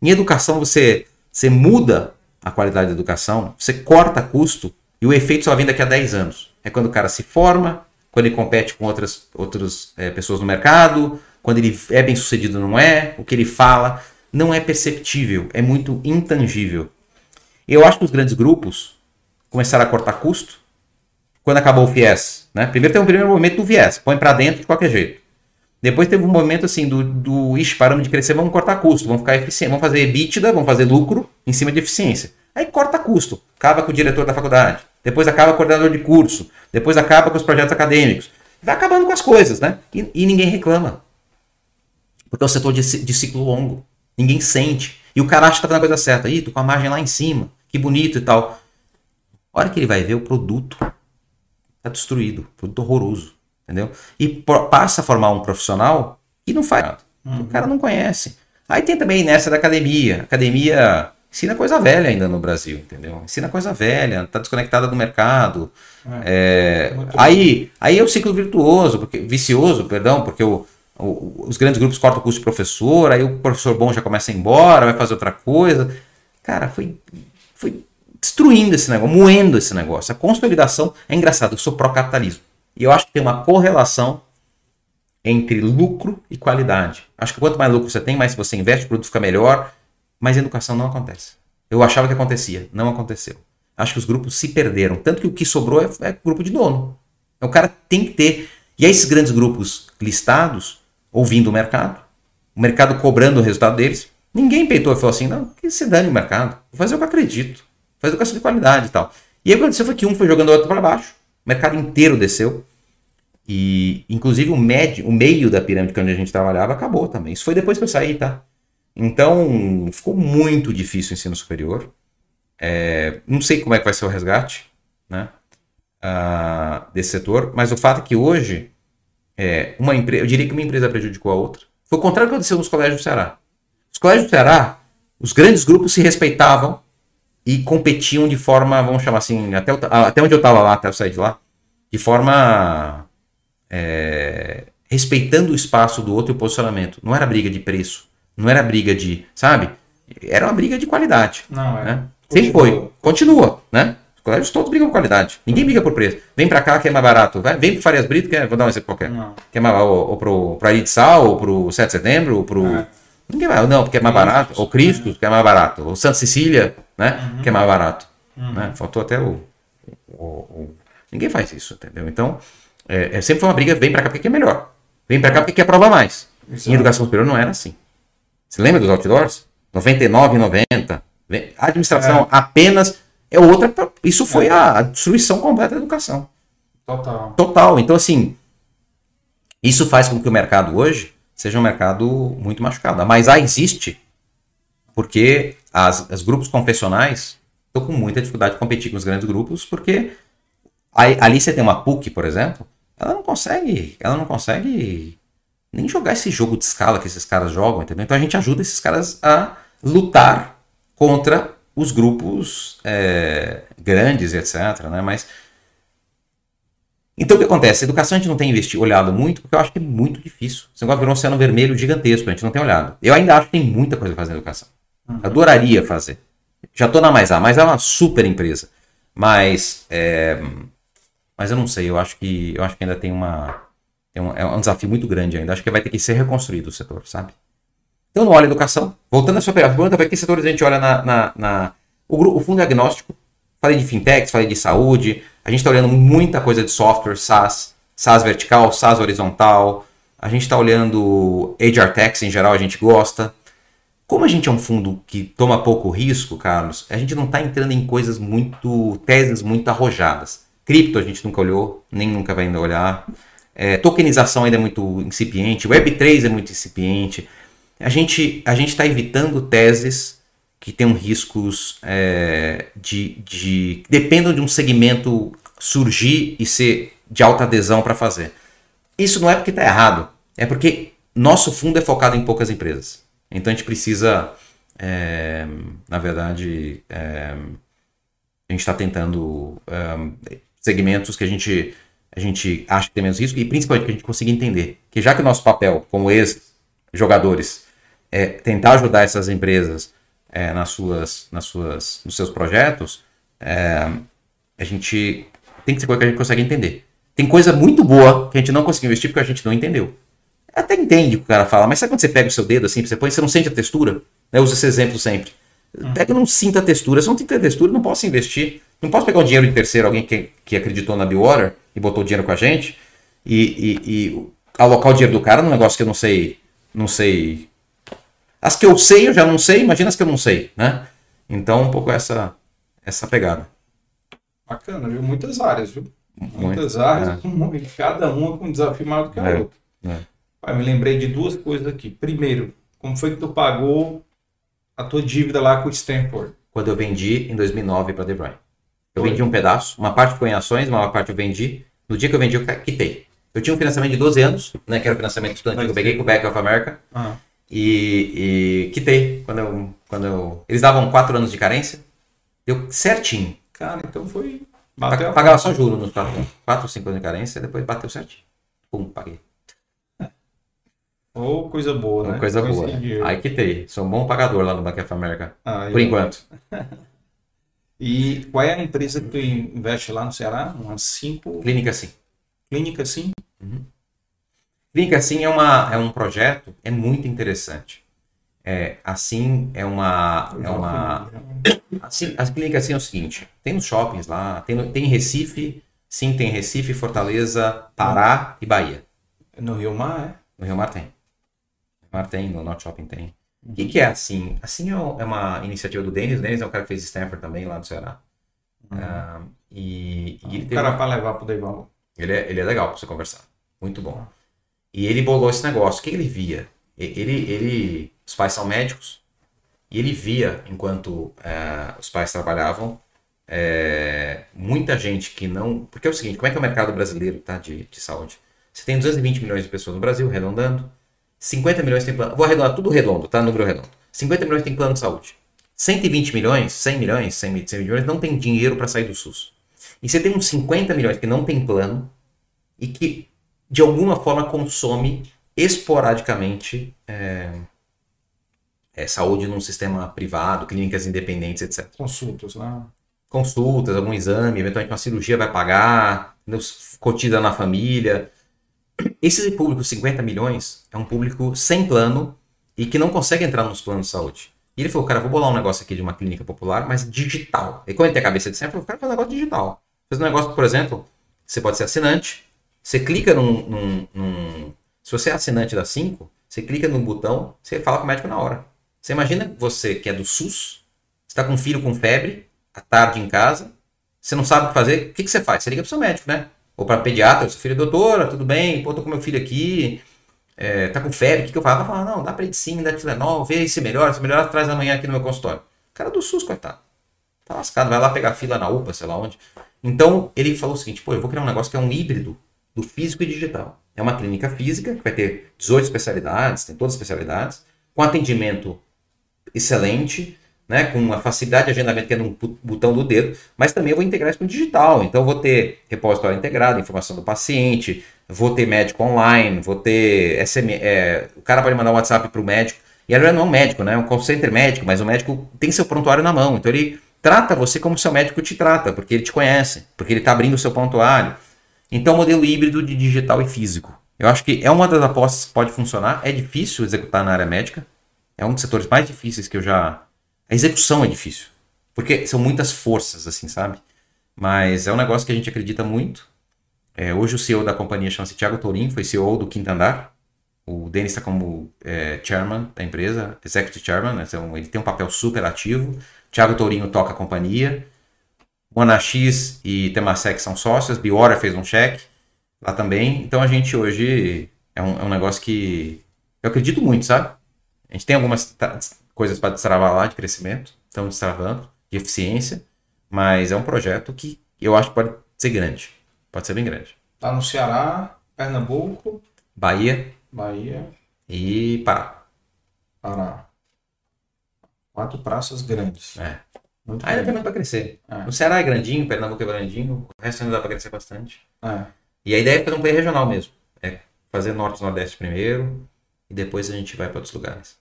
Em educação, você, você muda a qualidade da educação, você corta custo e o efeito só vem daqui a 10 anos é quando o cara se forma, quando ele compete com outras, outras é, pessoas no mercado, quando ele é bem sucedido não é, o que ele fala não é perceptível, é muito intangível. Eu acho que os grandes grupos começaram a cortar custo quando acabou o FIES. Né? Primeiro teve um primeiro movimento do viés, põe para dentro de qualquer jeito. Depois teve um momento assim do, do ixi, paramos de crescer, vamos cortar custo, vamos ficar eficiente, vamos fazer EBITDA, vamos fazer lucro em cima de eficiência. Aí corta custo, acaba com o diretor da faculdade, depois acaba com o coordenador de curso, depois acaba com os projetos acadêmicos. Vai acabando com as coisas, né? E, e ninguém reclama. Porque é um setor de, de, ciclo longo. Ninguém sente. E o cara acha que tá fazendo a coisa certa. Ih, tô com a margem lá em cima. Que bonito e tal. A hora que ele vai ver, o produto tá destruído. Produto horroroso. Entendeu? E passa a formar um profissional e não faz nada. Uhum. O cara não conhece. Aí tem também nessa da academia. Academia ensina coisa velha ainda no Brasil, entendeu? Ensina coisa velha, tá desconectada do mercado. É, é, aí, aí é o ciclo virtuoso, porque, vicioso, perdão, porque o, o, os grandes grupos cortam o custo do professor, aí o professor bom já começa a ir embora, vai fazer outra coisa. Cara, foi, foi destruindo esse negócio, moendo esse negócio. A consolidação é engraçado, eu sou pró-capitalismo. E eu acho que tem uma correlação entre lucro e qualidade. Acho que quanto mais lucro você tem, mais você investe, o produto fica melhor, mas educação não acontece. Eu achava que acontecia, não aconteceu. Acho que os grupos se perderam. Tanto que o que sobrou é, é grupo de dono. O cara tem que ter. E aí esses grandes grupos listados, ouvindo o mercado, o mercado cobrando o resultado deles, ninguém peitou e falou assim, não, que se dane o mercado, vou fazer o que eu acredito, fazer educação de qualidade e tal. E aí o que aconteceu foi que um foi jogando o outro para baixo, o mercado inteiro desceu, e inclusive o, médio, o meio da pirâmide que onde a gente trabalhava acabou também. Isso foi depois que eu saí, tá? Então ficou muito difícil o ensino superior. É, não sei como é que vai ser o resgate né, uh, desse setor, mas o fato é que hoje é, uma empresa, eu diria que uma empresa prejudicou a outra. Foi o contrário que aconteceu nos colégios do Ceará. Os colégios do Ceará, os grandes grupos se respeitavam e competiam de forma, vamos chamar assim, até, até onde eu estava lá, até eu sair de lá, de forma é, respeitando o espaço do outro e o posicionamento. Não era briga de preço, não era briga de, sabe? Era uma briga de qualidade. Não, é. Né? Sempre foi. Continua, né? Os colégios todos brigam por qualidade. Ninguém briga por preço. Vem pra cá que é mais barato. Vai, vem pro Farias Brito, que é, vou dar um exemplo qualquer. Não. Que é mais, ou, ou pro, pro Sal, ou pro 7 de setembro, ou pro. É. Ninguém vai, não, porque é mais barato. Ou Cristo, que é mais barato. Ou Santa Cecília, né? Uhum. Que é mais barato. Uhum. Né? Faltou até o, o, o, Ninguém faz isso, entendeu? Então, é, é, sempre foi uma briga, vem pra cá porque é melhor. Vem pra cá porque quer provar mais. Exato. Em educação superior não era assim. Você lembra dos outdoors? 99 90. A administração é. apenas é outra. Isso foi é. a destruição completa da educação. Total. Total. Então, assim, isso faz com que o mercado hoje seja um mercado muito machucado. Mas A existe porque as, as grupos confessionais estão com muita dificuldade de competir com os grandes grupos, porque aí, ali você tem uma PUC, por exemplo, ela não consegue, ela não consegue nem jogar esse jogo de escala que esses caras jogam, entendeu? Então a gente ajuda esses caras a lutar contra os grupos é, grandes, etc. Né? Mas então o que acontece? A educação a gente não tem investido, olhado muito, porque eu acho que é muito difícil. Esse negócio virou um oceano vermelho gigantesco, a gente não tem olhado. Eu ainda acho que tem muita coisa pra fazer na educação. Uhum. Adoraria fazer. Já estou na Mais A, mas é uma super empresa. Mas, é, mas eu não sei, eu acho que eu acho que ainda tem uma é um, é um desafio muito grande ainda. Acho que vai ter que ser reconstruído o setor, sabe? Então não olha educação. Voltando à sua pergunta, para que setores a gente olha na, na, na o, o, fundo diagnóstico? Falei de fintechs, falei de saúde. A gente está olhando muita coisa de software, SaaS, SaaS vertical, SaaS horizontal. A gente está olhando HR Techs em geral, a gente gosta. Como a gente é um fundo que toma pouco risco, Carlos, a gente não está entrando em coisas muito, teses muito arrojadas. Cripto a gente nunca olhou, nem nunca vai ainda olhar. É, tokenização ainda é muito incipiente, Web3 é muito incipiente. A gente a está evitando teses que tenham riscos é, de, de. dependam de um segmento surgir e ser de alta adesão para fazer. Isso não é porque está errado, é porque nosso fundo é focado em poucas empresas. Então a gente precisa, é, na verdade, é, a gente está tentando é, segmentos que a gente a gente acha que tem menos risco e principalmente que a gente consiga entender que já que o nosso papel como ex-jogadores é tentar ajudar essas empresas é, nas suas, nas suas, nos seus projetos, é, a gente tem que ser coisa que a gente consegue entender. Tem coisa muito boa que a gente não conseguiu investir porque a gente não entendeu. Até entende o que o cara fala, mas sabe quando você pega o seu dedo assim, você põe, você não sente a textura? Eu uso esse exemplo sempre. Uhum. Pega e não sinta a textura. Se não tem textura, não posso investir. Não posso pegar um dinheiro de terceiro, alguém que, que acreditou na Bewater e botou dinheiro com a gente, e, e, e, alocar o dinheiro do cara num negócio que eu não sei. Não sei. As que eu sei, eu já não sei, imagina as que eu não sei, né? Então, um pouco essa, essa pegada. Bacana, viu? Muitas áreas, viu? Muitas Muito, áreas, é. cada uma com um desafio maior do que a é, outra. É. Pai, me lembrei de duas coisas aqui. Primeiro, como foi que tu pagou a tua dívida lá com o Stanford? Quando eu vendi em 2009 para DeVry. Eu vendi um pedaço, uma parte ficou em ações, uma parte eu vendi. No dia que eu vendi, eu quitei. Eu tinha um financiamento de 12 anos, né, que era o financiamento estudantil que eu peguei com o Bank of America. Uhum. E, e, quitei. Quando eu, quando eu... Eles davam 4 anos de carência. Deu certinho. Cara, então foi. Bateu Pagava só juro nos 4 ou 5 anos de carência, depois bateu certinho. Pum, paguei. Ou oh, coisa boa, né? Coisa boa. Aí quitei. Sou um bom pagador lá no Bank of America. Ah, por eu... enquanto. E qual é a empresa que tu investe lá no Ceará? Umas cinco. Clínica Sim. Clínica Sim? Uhum. Clínica Sim é, uma, é um projeto, é muito interessante. É, assim é uma. É uma assim, a Clínica Sim é o seguinte: tem nos shoppings lá, tem, tem em Recife, Sim, tem Recife, Fortaleza, Pará e Bahia. No Rio Mar, é? No Rio Mar tem. No Rio Mar tem, no Norte Shopping tem. O que, que é assim? Assim é é uma iniciativa do Denis. O Denis é um cara que fez Stanford também, lá no Ceará. Ah, e, e ele Um cara uma- para levar pro Dei Valor. ele é, ele é legal pra você conversar. Muito bom. E ele bolou esse negócio. O que ele via? Ele, ele, os pais são médicos e ele via, enquanto eh, os pais trabalhavam, eh, muita gente que não. Porque é o seguinte: como é que é o mercado brasileiro tá, de, de saúde? Você tem 220 milhões de pessoas no Brasil, arredondando. 50 milhões tem plano. Vou arredondar tudo redondo, tá? Número redondo. 50 milhões tem plano de saúde. 120 milhões, 100 milhões, 100, mi- 100 milhões não tem dinheiro para sair do SUS. E você tem uns 50 milhões que não tem plano e que de alguma forma consome esporadicamente é, é, saúde num sistema privado, clínicas independentes, etc. Consultas, né? Consultas, algum exame, eventualmente uma cirurgia vai pagar, cotiza na família. Esse público, 50 milhões, é um público sem plano e que não consegue entrar nos planos de saúde. E ele falou, cara, vou bolar um negócio aqui de uma clínica popular, mas digital. E quando ele tem a cabeça de sempre, eu quero fazer um negócio digital. Fazer um negócio, por exemplo, você pode ser assinante, você clica num, num- num- Se você é assinante da 5, você clica no botão, você fala com o médico na hora. Você imagina você que é do SUS, está com um filho com febre, à tarde em casa, você não sabe o que fazer, o que, que você faz? Você liga pro seu médico, né? Ou para pediatra, seu filho, doutora, tudo bem? Pô, tô com meu filho aqui, é, tá com febre, o que, que eu faço? Ela fala, não, dá predicine, dá Tilenol, vê se melhora, se melhorar, traz amanhã aqui no meu consultório. O cara do SUS, coitado. Tá lascado, vai lá pegar fila na UPA, sei lá onde. Então, ele falou o seguinte, pô, eu vou criar um negócio que é um híbrido do físico e digital. É uma clínica física, que vai ter 18 especialidades, tem todas as especialidades, com atendimento excelente, né, com uma facilidade de agendamento que é pu- botão do dedo, mas também eu vou integrar isso com o digital. Então, vou ter repositório integrado, informação do paciente, vou ter médico online, vou ter SM, é, o cara pode mandar um WhatsApp para o médico, e ele não é um médico, né, é um call center médico, mas o médico tem seu prontuário na mão, então ele trata você como seu médico te trata, porque ele te conhece, porque ele está abrindo o seu prontuário. Então, modelo híbrido de digital e físico. Eu acho que é uma das apostas que pode funcionar. É difícil executar na área médica. É um dos setores mais difíceis que eu já. A execução é difícil. Porque são muitas forças, assim, sabe? Mas é um negócio que a gente acredita muito. É, hoje o CEO da companhia chama-se Thiago Tourinho, foi CEO do Quinto Andar. O Denis está como é, chairman da empresa, executive chairman, né? então ele tem um papel super ativo. Thiago Tourinho toca a companhia. Monax e Temasek são sócios, Biora fez um cheque lá também. Então a gente hoje é um, é um negócio que eu acredito muito, sabe? A gente tem algumas coisas para destravar lá de crescimento, estamos destravando, de eficiência, mas é um projeto que eu acho que pode ser grande. Pode ser bem grande. Tá no Ceará, Pernambuco, Bahia Bahia, e Pará. Pará. Quatro praças grandes. É. Muito Ainda tem muito para crescer. É. No Ceará é grandinho, Pernambuco é grandinho, o resto ainda dá para crescer bastante. É. E a ideia é fazer um play regional mesmo. É fazer norte e nordeste primeiro e depois a gente vai para outros lugares.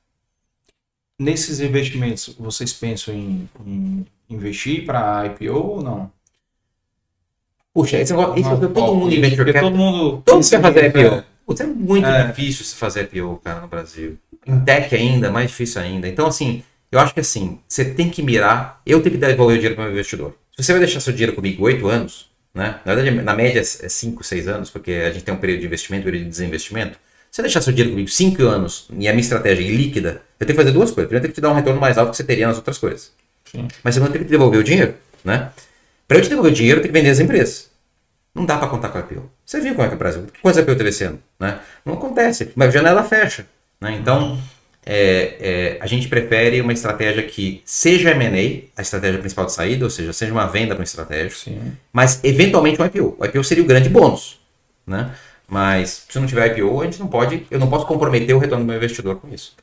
Nesses investimentos, vocês pensam em, em investir para IPO ou não? Puxa, esse negócio, isso todo mundo porque venture capital. todo mundo Todo mundo quer fazer É. IPO. Putz, é muito É. difícil se fazer IPO, cara, no Brasil. Em tech ainda, mais difícil ainda. Então, assim, eu acho que assim, você tem que mirar. Eu tenho que devolver o dinheiro para o meu investidor. Se você vai deixar seu dinheiro comigo oito anos, né? Na verdade, na média é cinco, seis anos, porque a gente tem um período de investimento um período de desinvestimento. Se você deixar seu dinheiro comigo cinco anos e a minha estratégia é líquida, eu tenho que fazer duas coisas. Primeiro, eu tenho que te dar um retorno mais alto que você teria nas outras coisas. Sim. Mas segundo, eu tenho que te devolver o dinheiro, né? Para eu te devolver o dinheiro, eu tenho que vender as empresas. Não dá para contar com a IPO. Você viu como é que é o Brasil? Quantas IPO teve esse ano? Né? Não acontece. Mas a janela fecha. Né? Então, é, é, a gente prefere uma estratégia que seja M&A, a estratégia principal de saída, ou seja, seja uma venda para um estratégico, Sim. mas eventualmente um IPO. O IPO seria o grande bônus. Né? Mas se não tiver IPO, a gente não pode, eu não posso comprometer o retorno do meu investidor com isso.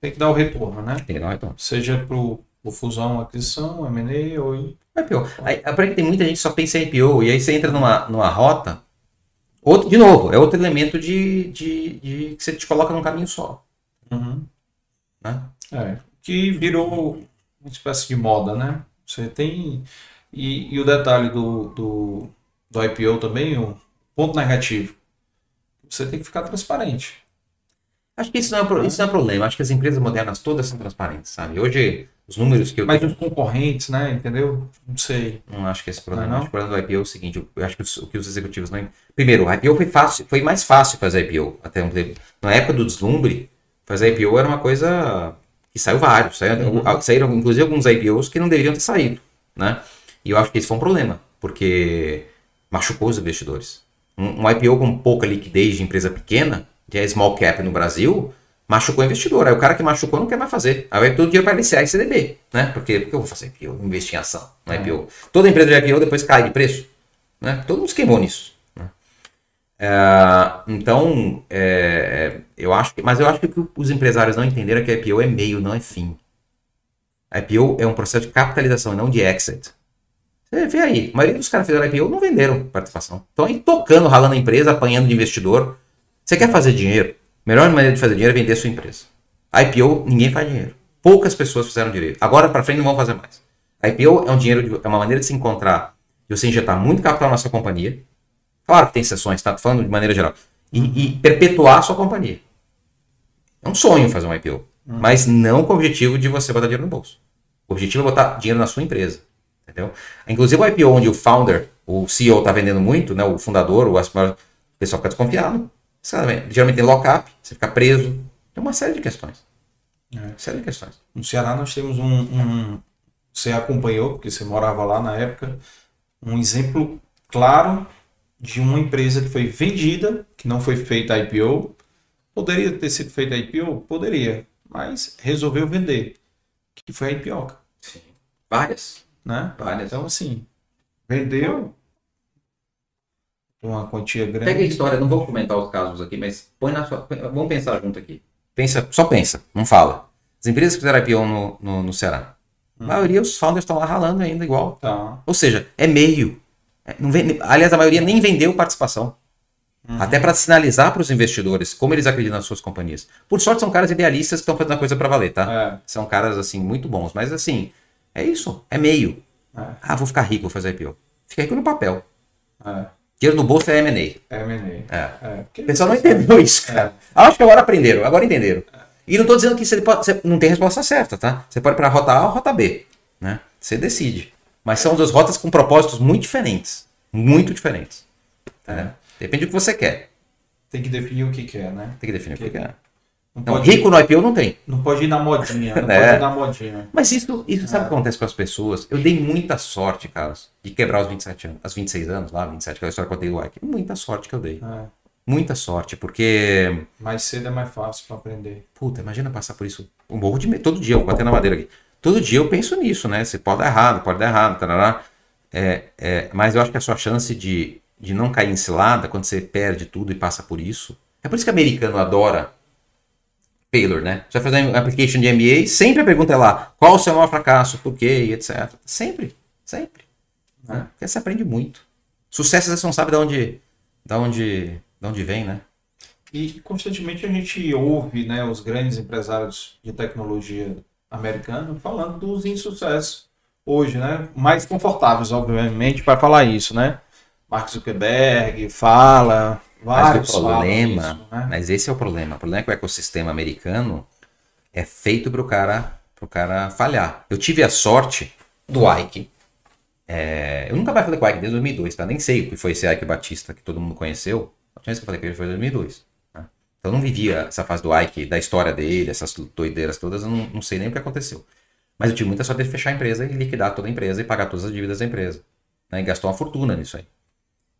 Tem que dar o retorno, né? Tem que dar um retorno. Seja para o fusão, aquisição, M&A ou IPO. Aí, aprende que tem muita gente que só pensa em IPO, e aí você entra numa, numa rota. Outro, de novo, é outro elemento de, de, de que você te coloca num caminho só. Né? É, que virou uma espécie de moda, né? Você tem. E, e o detalhe do, do, do IPO também, o ponto negativo. Você tem que ficar transparente. Acho que isso não, é, isso não é problema. Acho que as empresas modernas todas são transparentes, sabe? Hoje, Os números que eu Mas tenho. os concorrentes, né? Entendeu? Não sei. Não acho que esse problema. Não é não? O problema do IPO é o seguinte: eu acho que os, o que os executivos não. Primeiro, o IPO foi fácil, foi mais fácil fazer IPO. Até um tempo. Na época do deslumbre, fazer IPO era uma coisa que saiu vários. Saiu, Uhum. Saíram, inclusive, alguns IPOs que não deveriam ter saído. Né? E eu acho que esse foi um problema, porque machucou os investidores. Um, um IPO com pouca liquidez de empresa pequena, que é small cap no Brasil, machucou o investidor. Aí o cara que machucou não quer mais fazer. Aí vai todo o dinheiro para LCA e CDB. Né? Porque, porque eu vou fazer IPO, investir em ação, no É. IPO. Toda empresa de IPO depois cai de preço. Né? Todo mundo se queimou nisso. né? É, então, é, eu acho que, mas eu acho que o que os empresários não entenderam é que IPO é meio, não é fim. IPO é um processo de capitalização e não de exit. Vê aí, a maioria dos caras que fizeram IPO não venderam participação. Estão aí tocando, ralando a empresa, apanhando de investidor. Você quer fazer dinheiro? A melhor maneira de fazer dinheiro é vender a sua empresa. IPO, ninguém faz dinheiro. Poucas pessoas fizeram direito. Agora para frente não vão fazer mais. IPO é um dinheiro, de- é uma maneira de se encontrar, de você injetar muito capital na sua companhia. Claro que tem exceções, tá? Falando de maneira geral. E, e perpetuar a sua companhia. É um sonho fazer um IPO. Mas não com o objetivo de você botar dinheiro no bolso. O objetivo é botar dinheiro na sua empresa. Entendeu? Inclusive o IPO onde o founder, o CEO está vendendo muito, né? O fundador, o acionista, o pessoal fica desconfiado. Geralmente tem lock-up, você fica preso. Tem uma série de questões. É. Série de questões. No Ceará nós temos um, um- Você acompanhou, porque você morava lá na época, um exemplo claro de uma empresa que foi vendida, que não foi feita IPO. Poderia ter sido feita IPO? Poderia, mas resolveu vender. Que foi a IPO, Várias. Né? Várias. Então, assim, vendeu uma quantia grande. Pega a história, não vou comentar os casos aqui, mas põe na sua. Vamos pensar junto aqui. Pensa, só pensa, não fala. As empresas que fizeram IPO no, no, no Ceará. A maioria, os founders estão lá ralando ainda igual. Tá. Ou seja, é meio. É, não vende- aliás, a maioria nem vendeu participação. Até para sinalizar para os investidores como eles acreditam nas suas companhias. Por sorte, são caras idealistas que estão fazendo a coisa para valer, tá? É, São caras, assim, muito bons. Mas, assim, é isso. É meio. é, Ah, vou ficar rico, vou fazer IPO. Fica rico no papel. é. Dinheiro no bolso é M&A. É M&A. É. É, O pessoal não entendeu isso, cara. Acho que agora aprenderam, agora entenderam. E não tô dizendo que você, pode, você não tem resposta certa, tá? Você pode ir pra rota A ou rota B, né? Você decide. Mas são duas rotas com propósitos muito diferentes. Muito diferentes. né? Depende do que você quer. Tem que definir o que quer, né? Tem que definir o que quer. Não pode, rico no IPO não tem. não pode ir na modinha, não É. pode ir na modinha. Mas isso, isso sabe o que acontece com as pessoas? Eu dei muita sorte, Carlos, de quebrar os 27 anos, os 26 anos lá, 27, aquela história que eu contei do Ike. Muita sorte que eu dei. É. Muita sorte, porque Mais cedo é mais fácil para aprender. Puta, imagina passar por isso. Um morro de. Todo dia, eu vou bater na madeira aqui. Todo dia eu penso nisso, né? Você pode dar errado, pode dar errado, tarará. É, é, mas eu acho que a sua chance de, de não cair em cilada quando você perde tudo e passa por isso. É por isso que o americano adora failure, né? Você vai fazer um application de MBA, sempre a pergunta é lá: qual o seu maior fracasso, por quê, etc. Sempre, sempre. Né? Porque você aprende muito. Sucesso você não sabe de onde, de onde, de onde vem, né? E constantemente a gente ouve né, os grandes empresários de tecnologia americanos falando dos insucessos hoje, né? Mais confortáveis, obviamente, para falar isso, né? Mark Zuckerberg fala, vários Mas o problema, isso, né? mas esse é o problema. O problema é que o ecossistema americano é feito para o cara, pro cara falhar. Eu tive a sorte do Ike. É, eu nunca mais falei com o Ike desde 2002, tá? Nem sei o que foi esse Ike Batista que todo mundo conheceu. A última vez que eu falei com ele foi em 2002. né? Então eu não vivia essa fase do Ike, da história dele, essas doideiras todas, eu não, não sei nem o que aconteceu. Mas eu tive muita sorte de fechar a empresa e liquidar toda a empresa e pagar todas as dívidas da empresa. né? E gastou uma fortuna nisso aí.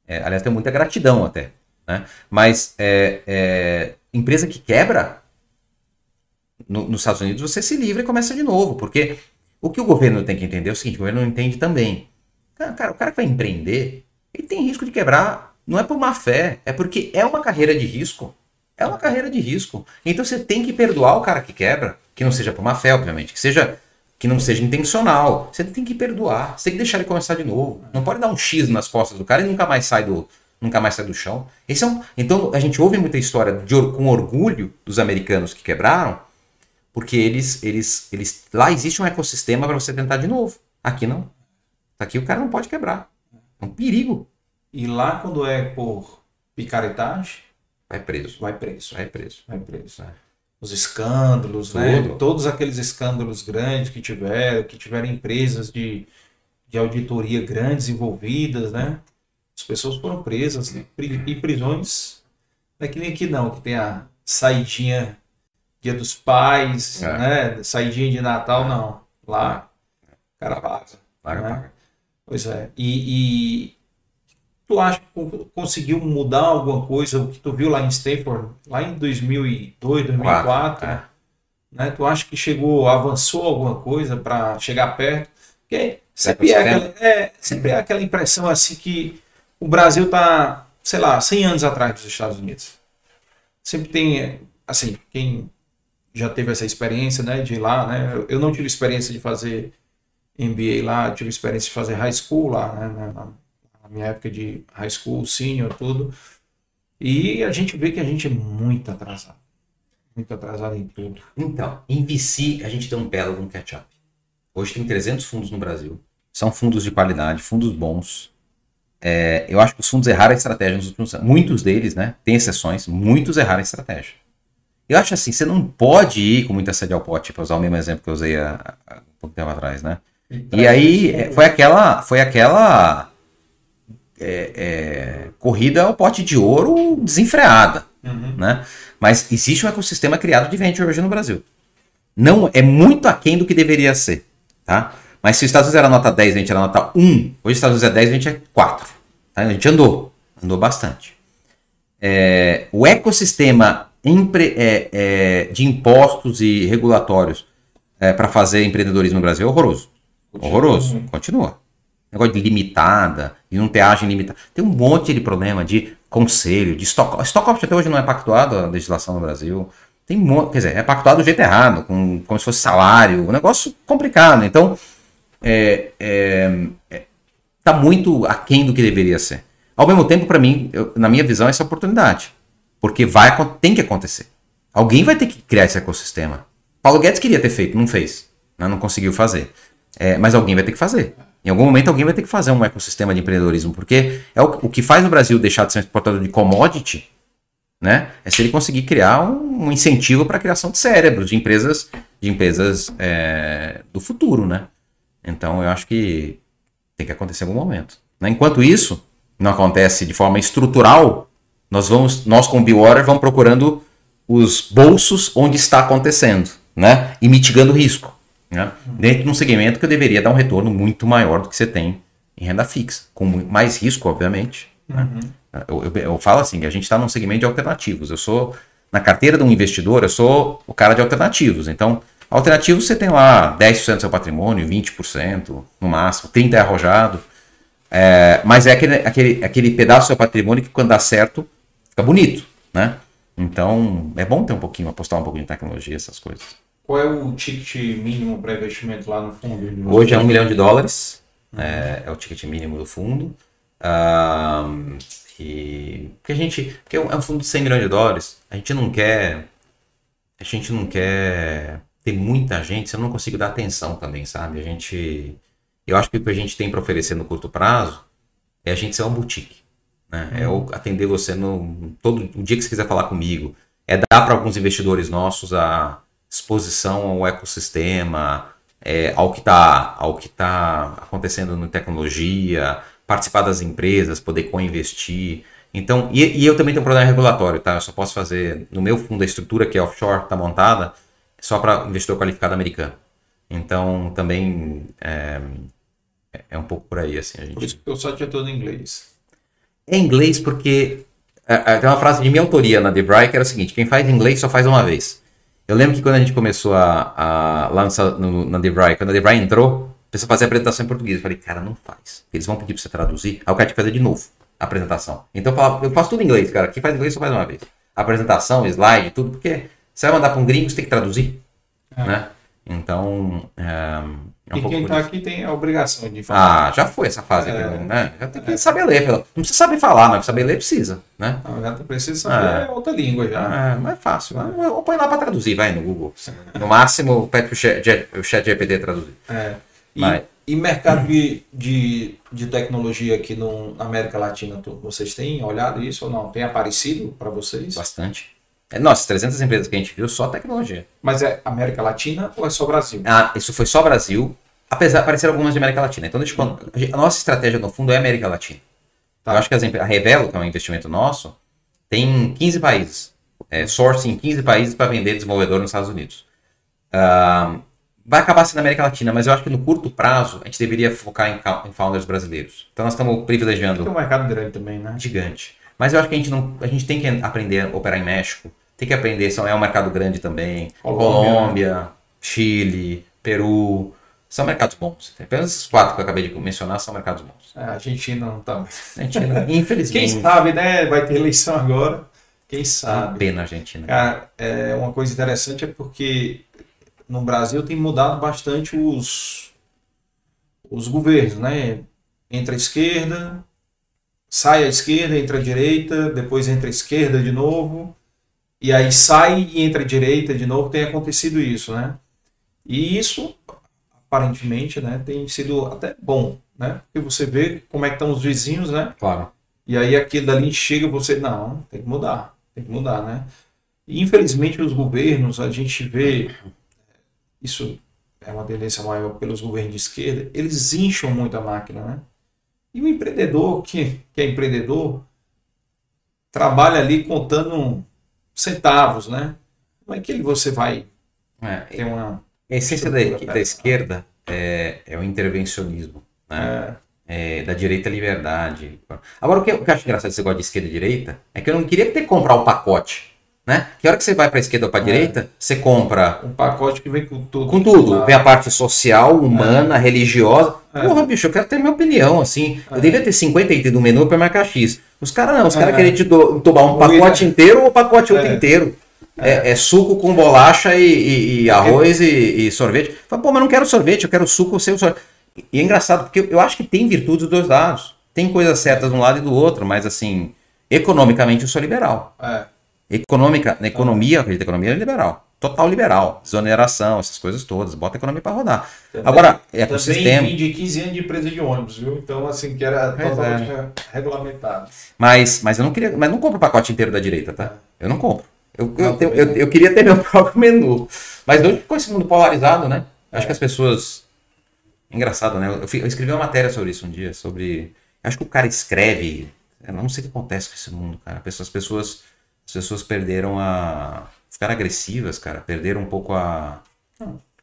É, aliás, tem muita gratidão até. Né? Mas é, é, empresa que quebra, no- nos Estados Unidos você se livra e começa de novo. Porque o que o governo tem que entender é o seguinte: o governo não entende também. Cara, cara, o cara que vai empreender, ele tem risco de quebrar. Não é por má fé, é porque é uma carreira de risco. É uma carreira de risco. Então você tem que perdoar o cara que quebra, que não seja por má fé, obviamente, que seja que não seja intencional. Você tem que perdoar, você tem que deixar ele começar de novo. Não pode dar um X nas costas do cara e nunca mais sai do, nunca mais sai do chão. Esse é um, então a gente ouve muita história de, com orgulho dos americanos que quebraram, porque eles, eles, eles lá existe um ecossistema para você tentar de novo. Aqui não. Aqui o cara não pode quebrar. É um perigo. E lá, quando é por picaretagem, Vai preso. vai preso. Vai preso. Vai preso. É. os escândalos, Tudo. né? Todos aqueles escândalos grandes que tiveram, que tiveram empresas de, de auditoria grandes envolvidas, né? As pessoas foram presas né? Pri- e prisões. Não é que nem aqui não, que tem a saidinha dia dos pais, É. né? Saidinha de Natal, não. Lá, o cara. Paga, né? paga. Pois é. E, e tu acha que con- conseguiu mudar alguma coisa, o que tu viu lá em Stanford, lá em 2002, 2004, é. né? Tu acha que chegou, avançou alguma coisa para chegar perto? Porque sempre é, aquela, é, sempre é aquela impressão assim que o Brasil tá, sei lá, 100 anos atrás dos Estados Unidos. Sempre tem, assim, quem já teve essa experiência, né, de ir lá, né? Eu- não tive experiência de fazer MBA lá, tive experiência de fazer high school lá, né, na, minha época de high school, senior, tudo. E a gente vê que a gente é muito atrasado. Muito atrasado em tudo. Então, em VC, a gente tem um belo um catch-up. Hoje tem 300 fundos no Brasil. São fundos de qualidade, fundos bons. É, eu acho que os fundos erraram a estratégia nos últimos anos. Muitos deles, né? Tem exceções, muitos erraram a estratégia. Eu acho assim, você não pode ir com muita sede ao pote, para usar o mesmo exemplo que eu usei há, há um pouco tempo atrás, né? E aí é, foi aquela, foi aquela é, é, corrida ao pote de ouro desenfreada Uhum. né? Mas existe um ecossistema criado de venture hoje no Brasil. Não é muito aquém do que deveria ser, tá? Mas se os Estados Unidos era nota 10, a gente era nota 1, hoje os Estados Unidos é 10, a gente é 4. Tá? A gente andou, andou bastante. É, o ecossistema empre- é, é, de impostos e regulatórios para fazer empreendedorismo no Brasil é horroroso. Horroroso. Continua. Negócio de limitada, e não ter agem limitada. Tem um monte de problema de conselho, de stock, stock option até hoje não é pactuado a legislação no Brasil. Tem um monte, quer dizer, é pactuado do jeito errado, com, como se fosse salário, um negócio complicado. Então, é, é, é, tá muito aquém do que deveria ser. Ao mesmo tempo, para mim, eu- na minha visão, essa é oportunidade. Porque vai, tem que acontecer. Alguém vai ter que criar esse ecossistema. Paulo Guedes queria ter feito, não fez. né? Não conseguiu fazer. É, mas alguém vai ter que fazer. Em algum momento alguém vai ter que fazer um ecossistema de empreendedorismo, porque é o, o que faz o Brasil deixar de ser um exportador de commodity, né? É se ele conseguir criar um, um incentivo para a criação de cérebros, de empresas, de empresas é, do futuro, né? Então eu acho que tem que acontecer em algum momento. né? Enquanto isso não acontece de forma estrutural, nós vamos, nós com o Bewater vamos procurando os bolsos onde está acontecendo, né? E mitigando o risco, né? Dentro de um segmento que eu deveria dar um retorno muito maior do que você tem em renda fixa, com mais risco, obviamente. né? Eu, eu- eu falo assim, que a gente está num segmento de alternativos. Eu sou na carteira de um investidor, eu sou o cara de alternativos. Então, alternativos você tem lá 10% do seu patrimônio, 20% no máximo, 30% é arrojado. É, mas é aquele, aquele, aquele pedaço do seu patrimônio que quando dá certo, fica bonito, né? Então, é bom ter um pouquinho, apostar um pouquinho em tecnologia, essas coisas. Qual é o ticket mínimo para investimento lá no fundo? Hoje é um milhão de dólares, é, é o ticket mínimo do fundo. Ahn, e, porque a gente, porque é um é um fundo de 100 milhões de dólares, a gente não quer, a gente não quer ter muita gente, eu não consigo dar atenção também, sabe? A gente, eu acho que o que a gente tem para oferecer no curto prazo é a gente ser uma boutique, né? É o atender você no todo o dia que você quiser falar comigo, é dar para alguns investidores nossos a exposição ao ecossistema, é, ao que está tá acontecendo na tecnologia, participar das empresas, poder co-investir. Então, e, e eu também tenho um problema regulatório, tá? Eu só posso fazer no meu fundo a estrutura que é offshore, está montada, só para investidor qualificado americano. Então, também é, é um pouco por aí, assim, a gente. Por isso que o site é todo em inglês. É inglês porque é, é, tem uma frase de minha autoria na DeVry que era o seguinte: quem faz inglês só faz uma vez. Eu lembro que quando a gente começou a, a lá no, na DeVry, quando a DeVry entrou, a pessoa fazia a apresentação em português. Eu falei, cara, não faz. Eles vão pedir pra você traduzir. Aí o cara que fazer de novo a apresentação. Então eu, falava, eu faço tudo em inglês, cara. Quem faz inglês só faz uma vez. Apresentação, slide, tudo, porque você vai mandar pra um gringo, você tem que traduzir. Né? Então, é, é um e quem está aqui tem a obrigação de falar. Ah, já foi essa fase, É. né? Já tem que saber ler. pelo- Não precisa saber falar, mas saber ler precisa, né? Não, já precisa saber Ah. outra língua já. Ah, mas é fácil. né? Ou põe lá para traduzir, vai no Google. No máximo, pede chat, o chat GPT traduzir. É. E, Mas- e mercado de, de, de tecnologia aqui no, na América Latina, vocês têm olhado isso ou não? Tem aparecido para vocês? Bastante. É, Nossa, 300 empresas que a gente viu, só tecnologia. Mas é América Latina ou é só Brasil? Ah, isso foi só Brasil, apesar de aparecer algumas de América Latina. Então, deixa eu contar. A nossa estratégia, no fundo, é América Latina. Tá. Eu acho que as a Revelo, que é um investimento nosso, tem 15 países. É, sourcing em 15 países para vender desenvolvedor nos Estados Unidos. Ah, vai acabar sendo América Latina, mas eu acho que no curto prazo a gente deveria focar em, em founders brasileiros. Então, nós estamos privilegiando Tem um mercado grande também, né? gigante. Mas eu acho que a gente não, a gente tem que aprender a operar em México, tem que aprender, são, é um mercado grande também. Colômbia, Colômbia, Chile, Peru, são mercados bons. Apenas esses quatro que eu acabei de mencionar são mercados bons. É, a Argentina não tá. Argentina, Quem infelizmente, sabe, né? Vai ter eleição agora. Quem uma sabe? pena a Argentina. Cara, é, uma coisa interessante é porque no Brasil tem mudado bastante os, os governos, né? Entra a esquerda, sai a esquerda, entra a direita, depois entra a esquerda de novo, e aí sai e entra a direita de novo. Tem acontecido isso, né? E isso, aparentemente, né, tem sido até bom, né? Porque você vê como é que estão os vizinhos, né? Claro. E aí aquilo dali chega você, não, tem que mudar, tem que mudar, né? E infelizmente os governos, a gente vê, isso é uma tendência maior pelos governos de esquerda, eles incham muito a máquina, né? E o empreendedor, que, que é empreendedor, trabalha ali contando centavos, né? Como é que ele, você vai É, ter uma... a essência da, da esquerda é, é o intervencionismo. Né? é, É, da direita liberdade. Agora, o que, eu- o que eu acho engraçado desse negócio de esquerda e direita é que eu não queria ter que comprar o pacote. Né? Que hora que você vai para esquerda ou para É. direita, você compra um pacote que vem com tudo. com tudo. Ah, Vem a parte social, humana, religiosa. É. Porra, bicho, eu quero ter minha opinião, assim. Eu devia ter 50 itens do menu para marcar X. Os caras não, os caras É. querem te do- tomar um pacote inteiro ou o pacote outro É. inteiro. É, é suco com bolacha e, e- e arroz e, e sorvete. Fala, pô, mas não quero sorvete, eu quero suco sem sorvete. E é engraçado, porque eu acho que tem virtudes dos dois lados. Tem coisas certas de um lado e do outro, mas assim, economicamente eu sou liberal. É, Econômica, na economia, eu acredito que a economia é liberal. Total liberal. Desoneração, essas coisas todas. Bota a economia para rodar. Também- Agora, Também ecossistema. vim de 15 anos de empresa de ônibus, viu? Então, assim, que era Pois totalmente regulamentado. Mas, mas eu não queria. Mas não compro o pacote inteiro da direita, tá? Eu não compro. Eu, eu, eu, eu, eu queria ter meu próprio menu. Mas hoje ficou esse mundo polarizado, né? Acho que as pessoas. Engraçado, né? Eu, eu escrevi uma matéria sobre isso um dia, sobre. Acho que o cara escreve. Eu não sei o que acontece com esse mundo, cara. As pessoas, as pessoas, as pessoas perderam a. Ficaram agressivas, cara. Perderam um pouco a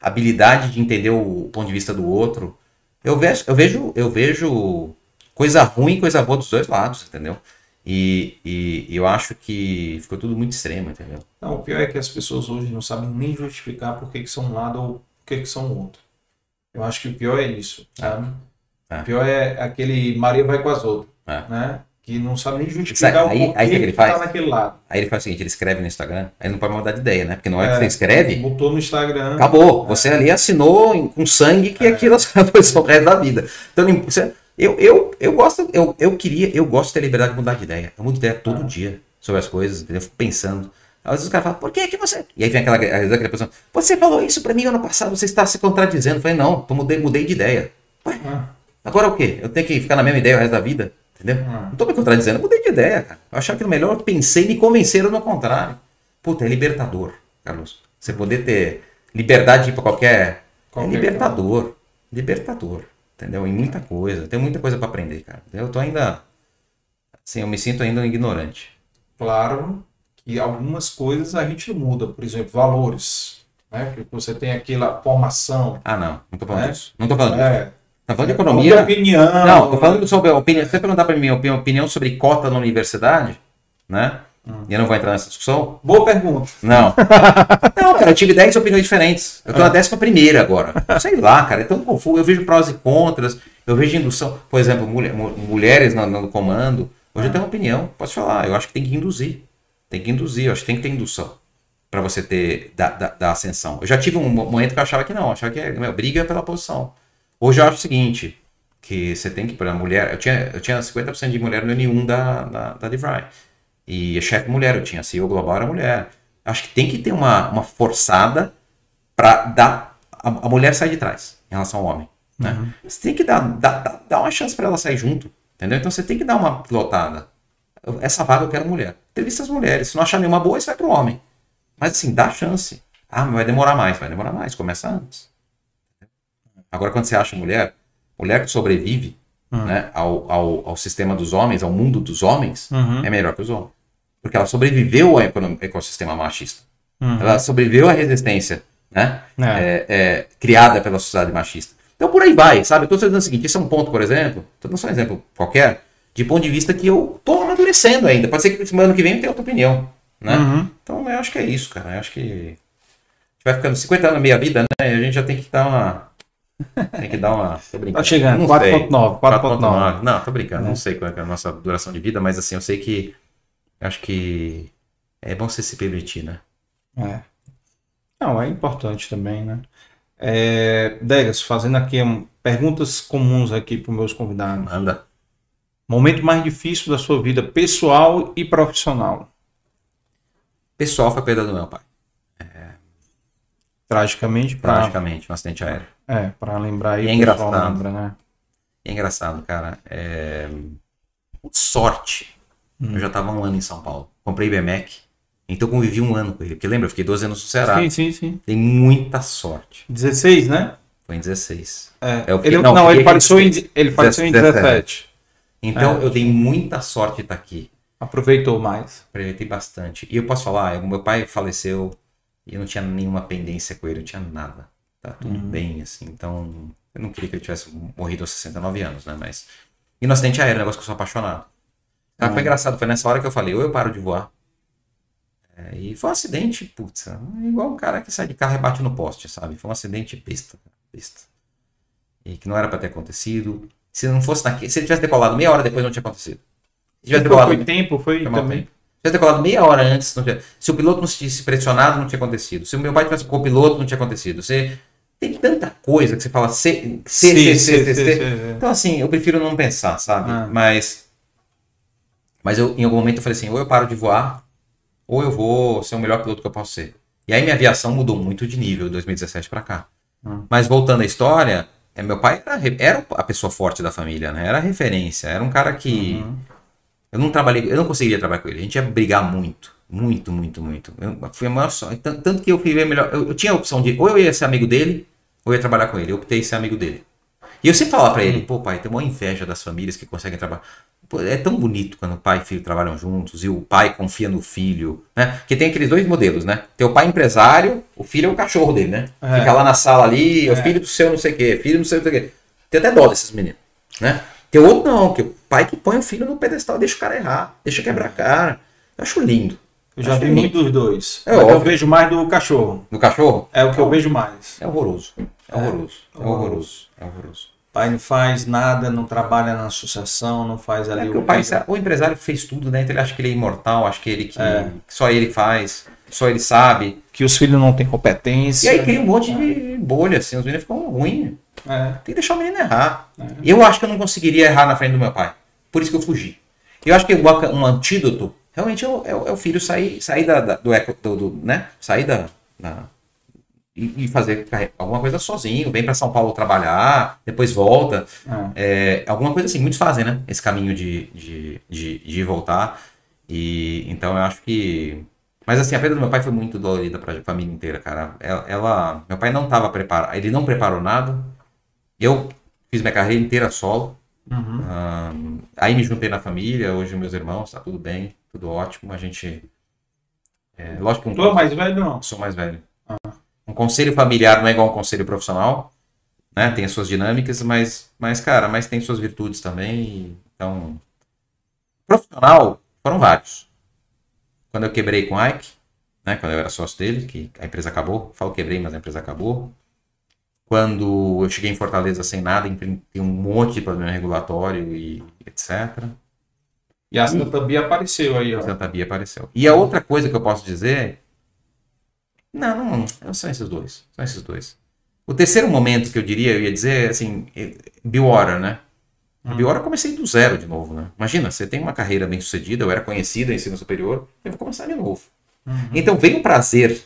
habilidade de entender o ponto de vista do outro. Eu vejo, eu vejo, eu vejo coisa ruim e coisa boa dos dois lados, entendeu? E, e, eu acho que ficou tudo muito extremo, entendeu? Não, o pior é que as pessoas hoje não sabem nem justificar por que, que são um lado ou por que, que são outro. Eu acho que o pior é isso, sabe? É. O pior é aquele Maria vai com as outras, É. né? Que não sabe nem justificar Sabe, o aí- porquê aí o que ele que tá faz? naquele lado. Aí ele faz o seguinte, ele escreve no Instagram, aí não pode mudar de ideia, né? Porque na hora que É, você escreve, Botou no Instagram. acabou. Você ali assinou com sangue que aquilo é posição resto da vida. Então, você- eu, eu, eu gosto, eu, eu queria, eu gosto de ter liberdade de mudar de ideia. Eu mudo de ideia todo dia sobre as coisas, entendeu? Eu fico pensando. Às vezes os caras falam, por que que você... E aí vem aquela, aquela pessoa, você falou isso pra mim ano passado, você está se contradizendo. Eu falei, não, eu mudei, mudei de ideia. Ué, Ah, agora o quê? Eu tenho que ficar na mesma ideia o resto da vida? Entendeu? Ah. Não tô me contradizendo, eu mudei de ideia, cara. Eu achava aquilo melhor, eu pensei, me convenceram no contrário. Puta, é libertador, Carlos. Você poder ter liberdade de ir pra qualquer... Qualquer é libertador. Libertador. Entendeu? Em muita coisa. Tem muita coisa pra aprender, cara. Eu tô ainda... Assim, eu me sinto ainda um ignorante. claro que algumas coisas a gente muda, por exemplo, valores. Né? Porque você tem aquela formação. Ah, não. Não tô falando É? disso. Não tô falando disso. Tá falando de economia? opinião. Não, tô falando sobre a opinião. Se você perguntar pra mim a opinião- sobre cota na universidade, né? Hum. E eu não vou entrar nessa discussão, Boa pergunta. Não. Não, cara, eu tive 10 opiniões diferentes. Eu tô na décima primeira agora. Sei lá, cara, é tão confuso. Eu vejo prós e contras, eu vejo indução. Por exemplo, mulher- mu- mulheres no, no comando. Hoje eu tenho uma opinião, posso falar. Eu acho que tem que induzir. Tem que induzir, eu acho que tem que ter indução. Pra você ter, da, da, da ascensão. Eu já tive um mo- momento que eu achava que não, achava que é, meu, briga pela posição. Hoje eu acho o seguinte, que você tem que, por exemplo, mulher, eu tinha, eu tinha 50% de mulher no N1 da, da, da DeVry. E a chefe mulher, eu tinha CEO global era mulher. Acho que tem que ter uma, uma forçada para dar a, a mulher sair de trás em relação ao homem. Né? Você tem que dar, dar, dar- dar uma chance para ela sair junto. Entendeu? Então você tem que dar uma pilotada. essa vaga eu quero mulher. Entrevista as mulheres. Se não achar nenhuma boa, você vai pro homem. Mas assim, dá chance. Ah, mas vai demorar mais. Vai demorar mais. Começa antes. Agora, quando você acha mulher, mulher que sobrevive Uhum. né, ao, ao, ao sistema dos homens, ao mundo dos homens, Uhum. é melhor que os homens. Porque ela sobreviveu ao ecossistema machista. Uhum. Ela sobreviveu à resistência, né? É. é, é, criada pela sociedade machista. Então por aí vai, sabe? Tô dizendo o seguinte, esse é um ponto, por exemplo, tô dando só um exemplo qualquer, de ponto de vista que eu tô amadurecendo ainda. Pode ser que semana ano que vem eu tenha outra opinião, né? Uhum. Então eu acho que é isso, cara. Eu acho que a gente vai ficando 50 anos meia vida, né? E a gente já tem que dar uma... Tem que dar uma... Tô brincando. Tá chegando, Não 4.9, 4.9. 4.9. Não, tô brincando. Não sei qual é é a nossa duração de vida, mas assim, eu sei que... Acho que é bom você se permitir, né? É. Não, é importante também, né? É, Degas, fazendo aqui um, perguntas comuns aqui para os meus convidados. Anda. Momento mais difícil da sua vida pessoal e profissional. Pessoal foi a perda do meu pai. Tragicamente, para Praticamente, um acidente aéreo. É, para lembrar aí, E é o engraçado. lembra, né? É engraçado, cara. É... Sorte. Hum. Eu já tava um ano em São Paulo. Comprei BMEC. Então eu convivi um ano com ele. Porque lembra, eu fiquei 12 anos no Ceará. Sim, sim, sim. Dei muita sorte. 16, né? Foi em 16. É. Eu fiquei- ele, não, não, ele em faleceu, em, 16. ele faleceu em 17. 17. Então É. eu dei muita sorte de estar aqui. Aproveitou mais. Aproveitei bastante. E eu posso falar, o meu pai faleceu e eu não tinha nenhuma pendência com ele, não tinha nada. Tá tudo Uhum. bem, assim. Então, eu não queria que ele tivesse morrido aos 69 anos, né? Mas. E no acidente aéreo, um negócio que eu sou apaixonado. Uhum. foi engraçado, foi nessa hora que eu falei, ou eu paro de voar. É, e foi um acidente, putz, igual um cara que sai de carro e bate no poste, sabe? Foi um acidente besta, besta. E que não era pra ter acontecido. Se não fosse naquele. Se ele tivesse decolado meia hora depois, não tinha acontecido. Se tivesse Foi, decolado foi tempo, foi foi também. tempo. Se tivesse decolado meia hora antes, não tinha... se o piloto não se tivesse pressionado, não tinha acontecido. Se o meu pai tivesse com o piloto, não tinha acontecido. Você tem tanta coisa que você fala C, C, C, C, C, C. Então, assim, eu prefiro não pensar, sabe? Ah. Mas, mas eu, em algum momento eu falei assim, ou eu paro de voar, ou eu vou ser o melhor piloto que eu posso ser. E aí minha aviação mudou muito de nível de 2017 para cá. Hum. Mas voltando à história, é, meu pai era, era a pessoa forte da família, né? Era a referência, era um cara que Uhum. eu não trabalhei, eu não conseguiria trabalhar com ele. A gente ia brigar muito, muito, muito, muito. Eu, foi a maior. Tanto, tanto que eu fui melhor. Eu, eu tinha a opção de ou eu ia ser amigo dele, ou eu ia trabalhar com ele. Eu optei ser amigo dele. E eu sempre falava pra ele, pô, pai, tem uma inveja das famílias que conseguem trabalhar. Pô, é tão bonito quando o pai e filho trabalham juntos e o pai confia no filho, né? Porque tem aqueles dois modelos, né? Tem o pai empresário, o filho é o cachorro dele, né? É. Fica lá na sala ali, é. o filho do seu não sei o quê, filho não sei o quê. Tem até dó desses meninos, né? Tem outro não, que o pai que põe o filho no pedestal, deixa o cara errar, deixa quebrar a cara. Eu acho lindo. Eu já Acho vi lindo. muito dos dois. É Mas eu óbvio. vejo mais do cachorro. No cachorro? É o que eu vejo mais. É horroroso. É horroroso. É É horroroso. É horroroso. O pai não faz nada, não trabalha na associação, não faz É ali porque o pai, o empresário fez tudo, né? Então ele acha que ele é imortal, acha que ele que É. que só ele faz, só ele sabe. que os filhos não têm E competência. aí cria um monte de bolha, assim, os meninos ficam ruins. É. Tem que deixar o menino errar. Eu acho que eu não conseguiria errar na frente do meu pai. Por isso que eu fugi. Eu acho que um antídoto realmente é o, é o- é o filho sair, sair da, da- do eco, do, do- né? Sair da. da- e, e fazer alguma coisa sozinho, vem para São Paulo trabalhar, depois volta. É. É, alguma coisa assim, muitos fazem, né? Esse caminho de, de, de, de voltar. E então eu acho que. Mas assim, a perda do meu pai foi muito dolorida para a família inteira, cara. Ela, ela- meu pai não estava preparado, ele não preparou nada. Eu fiz minha carreira inteira solo. Uhum. Ah, aí me juntei na família, hoje meus irmãos, tá tudo bem, tudo ótimo. A gente. É, lógico que um Tu é mais velho, não? sou mais velho. Um conselho familiar não é igual um conselho profissional, né? Tem as suas dinâmicas, mas, mas cara, mas tem suas virtudes também. Então, profissional foram vários. Quando eu quebrei com o Ike, né? Quando eu era sócio dele, que a empresa acabou, falo quebrei, mas a empresa acabou. Quando eu cheguei em Fortaleza sem nada, enfrentei um monte de problema regulatório e etc. E a Santa Bia apareceu aí, ó. Santa Bia apareceu. E a outra coisa que eu posso dizer. Não, não, não são esses dois. São esses dois. O terceiro momento que eu diria, eu ia dizer, assim, eh, Billwater, né? A Billwater eu comecei do zero de novo, né? Imagina, você tem uma carreira bem sucedida, eu era conhecido em ensino superior, eu vou começar de novo. Então vem o prazer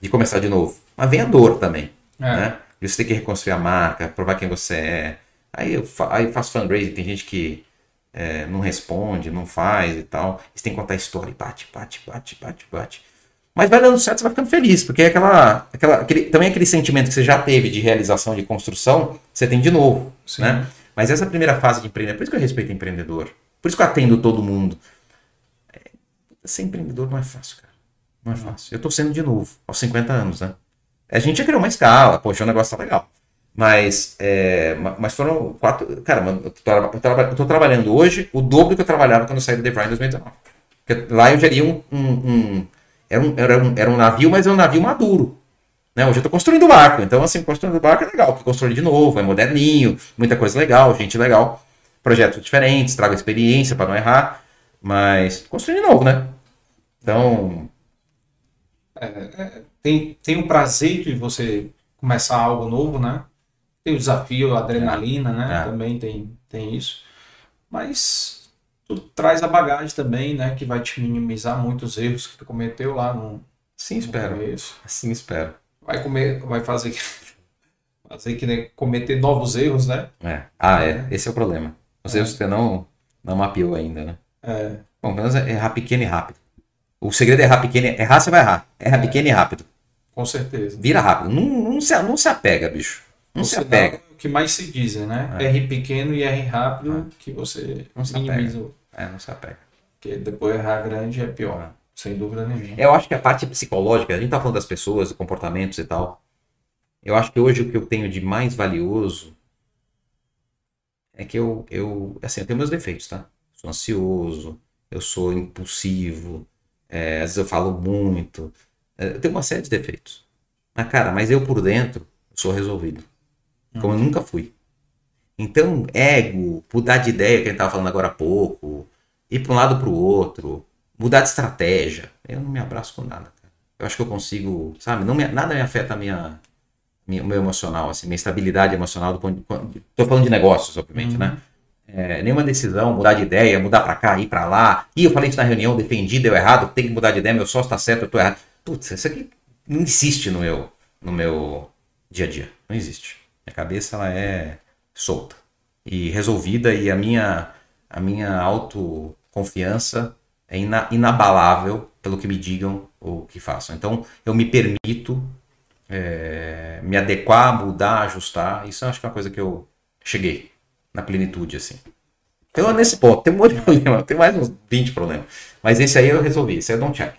de começar de novo, mas vem a dor também, É. né? De você ter que reconstruir a marca, provar quem você é. Aí eu fa aí eu faço fundraising, tem gente que é, não responde, não faz e tal. Você tem que contar a história, bate, bate, bate, bate, bate. Mas vai dando certo, você vai ficando feliz, porque é aquela, aquela aquele, também aquele sentimento que você já teve de realização, de construção, você tem de novo, Sim. né? Mas essa primeira fase de empreender, por isso que eu respeito empreendedor, por isso que eu atendo todo mundo. É, ser empreendedor não é fácil, cara. Não é fácil. Eu tô sendo de novo, aos 50 anos, né? A gente já criou uma escala, poxa, o negócio tá legal. Mas, é, mas foram quatro. Cara, eu tô, eu tô, trabalhando hoje o dobro que eu trabalhava quando eu saí do The Brand em 2019. Porque lá eu geria um. um, um, era, um, era, um era um navio, mas é um navio maduro. Né? Hoje eu estou construindo barco. Então, assim, construindo barco é legal, porque construir de novo, é moderninho, muita coisa legal, gente legal. Projetos diferentes, trago experiência para não errar. Mas construir de novo, né? Então. É, é, tem, tem um prazer de você começar algo novo, né? Tem o desafio, a adrenalina, né? É. Também tem, tem isso. Mas tu traz a bagagem também, né? Que vai te minimizar muitos erros que tu cometeu lá no. Sim, espero. Começo. Assim espero. Vai comer, vai fazer que, fazer que né, cometer novos erros, né? É. Ah, é. Esse é o problema. Os é. erros que você não, não mapeou ainda, né? É. Bom, pelo menos é errar pequeno e rápido. O segredo é errar pequeno. Errar você vai errar. Erra é. pequeno e rápido. Com certeza. Vira rápido. Não, não, se, não se apega, bicho. Não se apega. O que mais se diz, né? É. R pequeno e R rápido, é. que você não se minimiza. É, não se apega. Porque depois errar grande é pior. Sem dúvida nenhuma. Eu acho que a parte psicológica, a gente tá falando das pessoas, comportamentos e tal. Eu acho que hoje o que eu tenho de mais valioso é que eu, eu assim, eu tenho meus defeitos, tá? Sou ansioso, eu sou impulsivo, é, às vezes eu falo muito. É, eu tenho uma série de defeitos. Mas, cara, mas eu por dentro sou resolvido como eu nunca fui. Então, ego, mudar de ideia, que a gente estava falando agora há pouco, ir para um lado para o outro, mudar de estratégia, eu não me abraço com nada. Cara. Eu acho que eu consigo, sabe? Não me, nada me afeta a minha, minha, o meu emocional, assim, minha estabilidade emocional. Do ponto tô falando de negócios, obviamente, né? uhum. né? É, nenhuma decisão, mudar de ideia, mudar para cá, ir para lá. E eu falei isso na reunião, defendi, deu errado, tem que mudar de ideia, meu sócio está certo, eu estou errado. Putz, isso aqui não existe no meu, no meu dia a dia. Não existe. Minha cabeça ela é solta e resolvida e a minha a minha autoconfiança é ina, inabalável pelo que me digam ou que façam. Então eu me permito é, me adequar, mudar, ajustar. Isso eu acho que é uma coisa que eu cheguei na plenitude assim. Então nesse ponto tem um monte de problema, tem mais uns 20 problemas, mas esse aí eu resolvi, esse dou um check.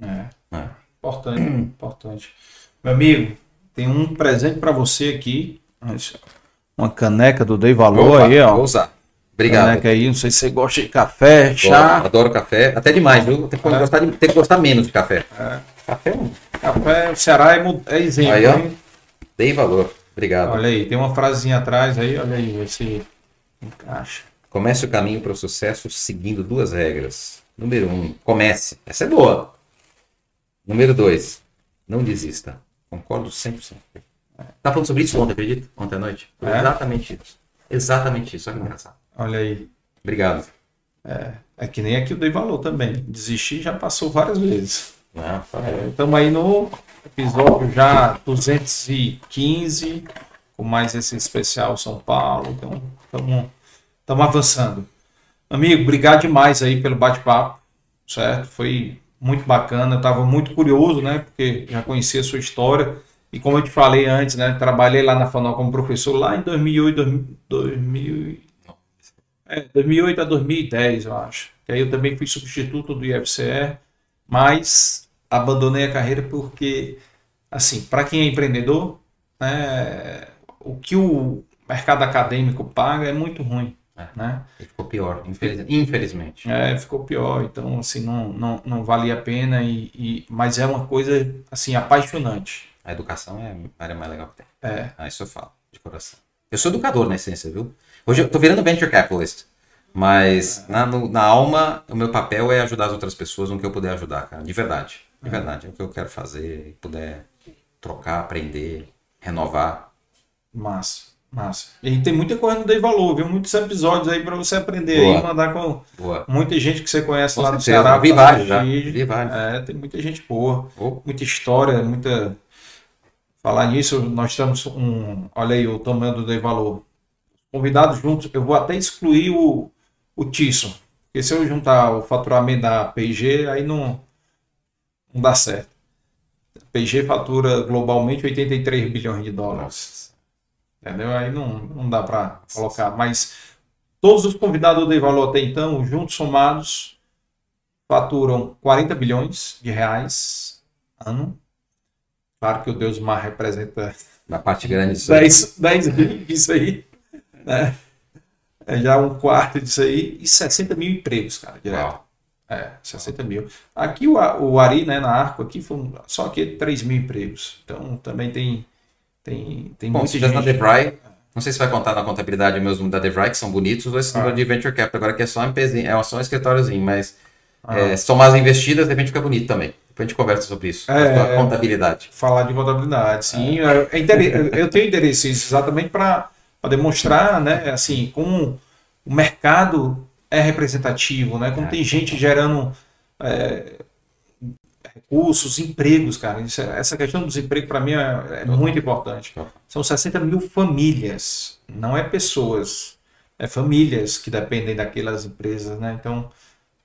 É. é. Importante, importante. Meu amigo, tem um presente para você aqui uma caneca do Dei Valor Opa, aí, ó. Vou usar. Obrigado. Caneca aí, não sei se você gosta de café, chá. Adoro, adoro café. Até demais, viu? Tem que, é. gostar, de, tem que gostar menos de café. É. Café, é café, o Ceará é, é exemplo. Aí, ó. Dei valor. Obrigado. Olha aí, tem uma frasinha atrás aí, olha aí, esse encaixa. Comece o caminho para o sucesso seguindo duas regras. Número um, comece. Essa é boa. Número dois, não desista. Concordo 100%. Tá falando sobre isso ontem, acredita? Ontem à noite. É? Exatamente isso. Exatamente isso. Olha que engraçado. Olha aí. Obrigado. É, é que nem aqui eu dei valor também. Desistir já passou várias vezes. Estamos é, aí no episódio já 215, com mais esse especial São Paulo. Então, estamos avançando. Amigo, obrigado demais aí pelo bate-papo, certo? Foi muito bacana. Eu estava muito curioso, né? Porque já conhecia a sua história. E como eu te falei antes, né, trabalhei lá na FANOL como professor lá em 2008, 2000, é, 2008 a 2010, eu acho. Que aí eu também fui substituto do IFCE, mas abandonei a carreira porque, assim, para quem é empreendedor, né, o que o mercado acadêmico paga é muito ruim. É, né? Ficou pior, infelizmente. É, ficou pior, então assim, não, não, não valia a pena, e, e, mas é uma coisa assim, apaixonante. A educação é a área mais legal que tem. É. Ah, isso eu falo, de coração. Eu sou educador na essência, viu? Hoje eu tô virando venture capitalist. Mas na, no, na alma, o meu papel é ajudar as outras pessoas no que eu puder ajudar, cara. De verdade. De é. verdade. É o que eu quero fazer. E puder trocar, aprender, renovar. Massa. Massa. E tem muita coisa no Dei Valor, viu? Muitos episódios aí para você aprender Boa. aí, mandar com boa. muita gente que você conhece com lá certeza. no Ceará. Vi vários já. Vi vários. É, tem muita gente boa. Muita história, muita Falar nisso, nós estamos um. Olha aí o tamanho do Dei Valor. Convidados juntos, eu vou até excluir o, o Tisson. Porque se eu juntar o faturamento da P&G, aí não, não dá certo. A P&G fatura globalmente 83 bilhões de dólares. Entendeu? Aí não, não dá para colocar. Mas todos os convidados do Valor até então, juntos somados, faturam 40 bilhões de reais ano. Claro que o Deus Mar representa na parte grande disso 10, 10 disso aí. Né? É já um quarto disso aí. E 60 mil empregos, cara, direto. Uau. É, 60 mil. Aqui o, o Ari, né, na Arco, aqui foi só aqui 3 mil empregos. Então também tem, tem, tem Bom, muita gente. na DeVry, não sei se vai contar na contabilidade mesmo da DeVry, que são bonitos, ou esse ah. de Venture Capital, agora que é só um é só um escritóriozinho, mas ah. é, somar as investidas, de repente fica bonito também. Depois a gente conversa sobre isso. É, contabilidade. Falar de contabilidade, sim. É. É eu tenho interesse exatamente para demonstrar, né, assim, como o mercado é representativo, né? Como é. tem gente gerando é, recursos, empregos, cara. Isso, é, essa questão dos empregos, para mim, é, é muito importante. São 60 mil famílias, não é pessoas. É famílias que dependem daquelas empresas, né? Então,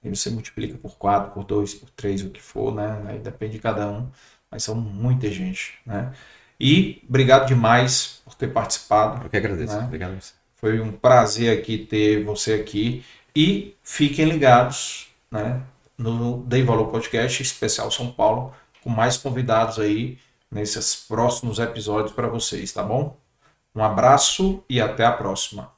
Aí você multiplica por 4, por 2, por 3, o que for, né? Aí depende de cada um, mas são muita gente, né? E obrigado demais por ter participado. Eu que agradeço. Né? Obrigado. Foi um prazer aqui ter você aqui. E fiquem ligados né, no Dei Valor Podcast Especial São Paulo, com mais convidados aí nesses próximos episódios para vocês, tá bom? Um abraço e até a próxima.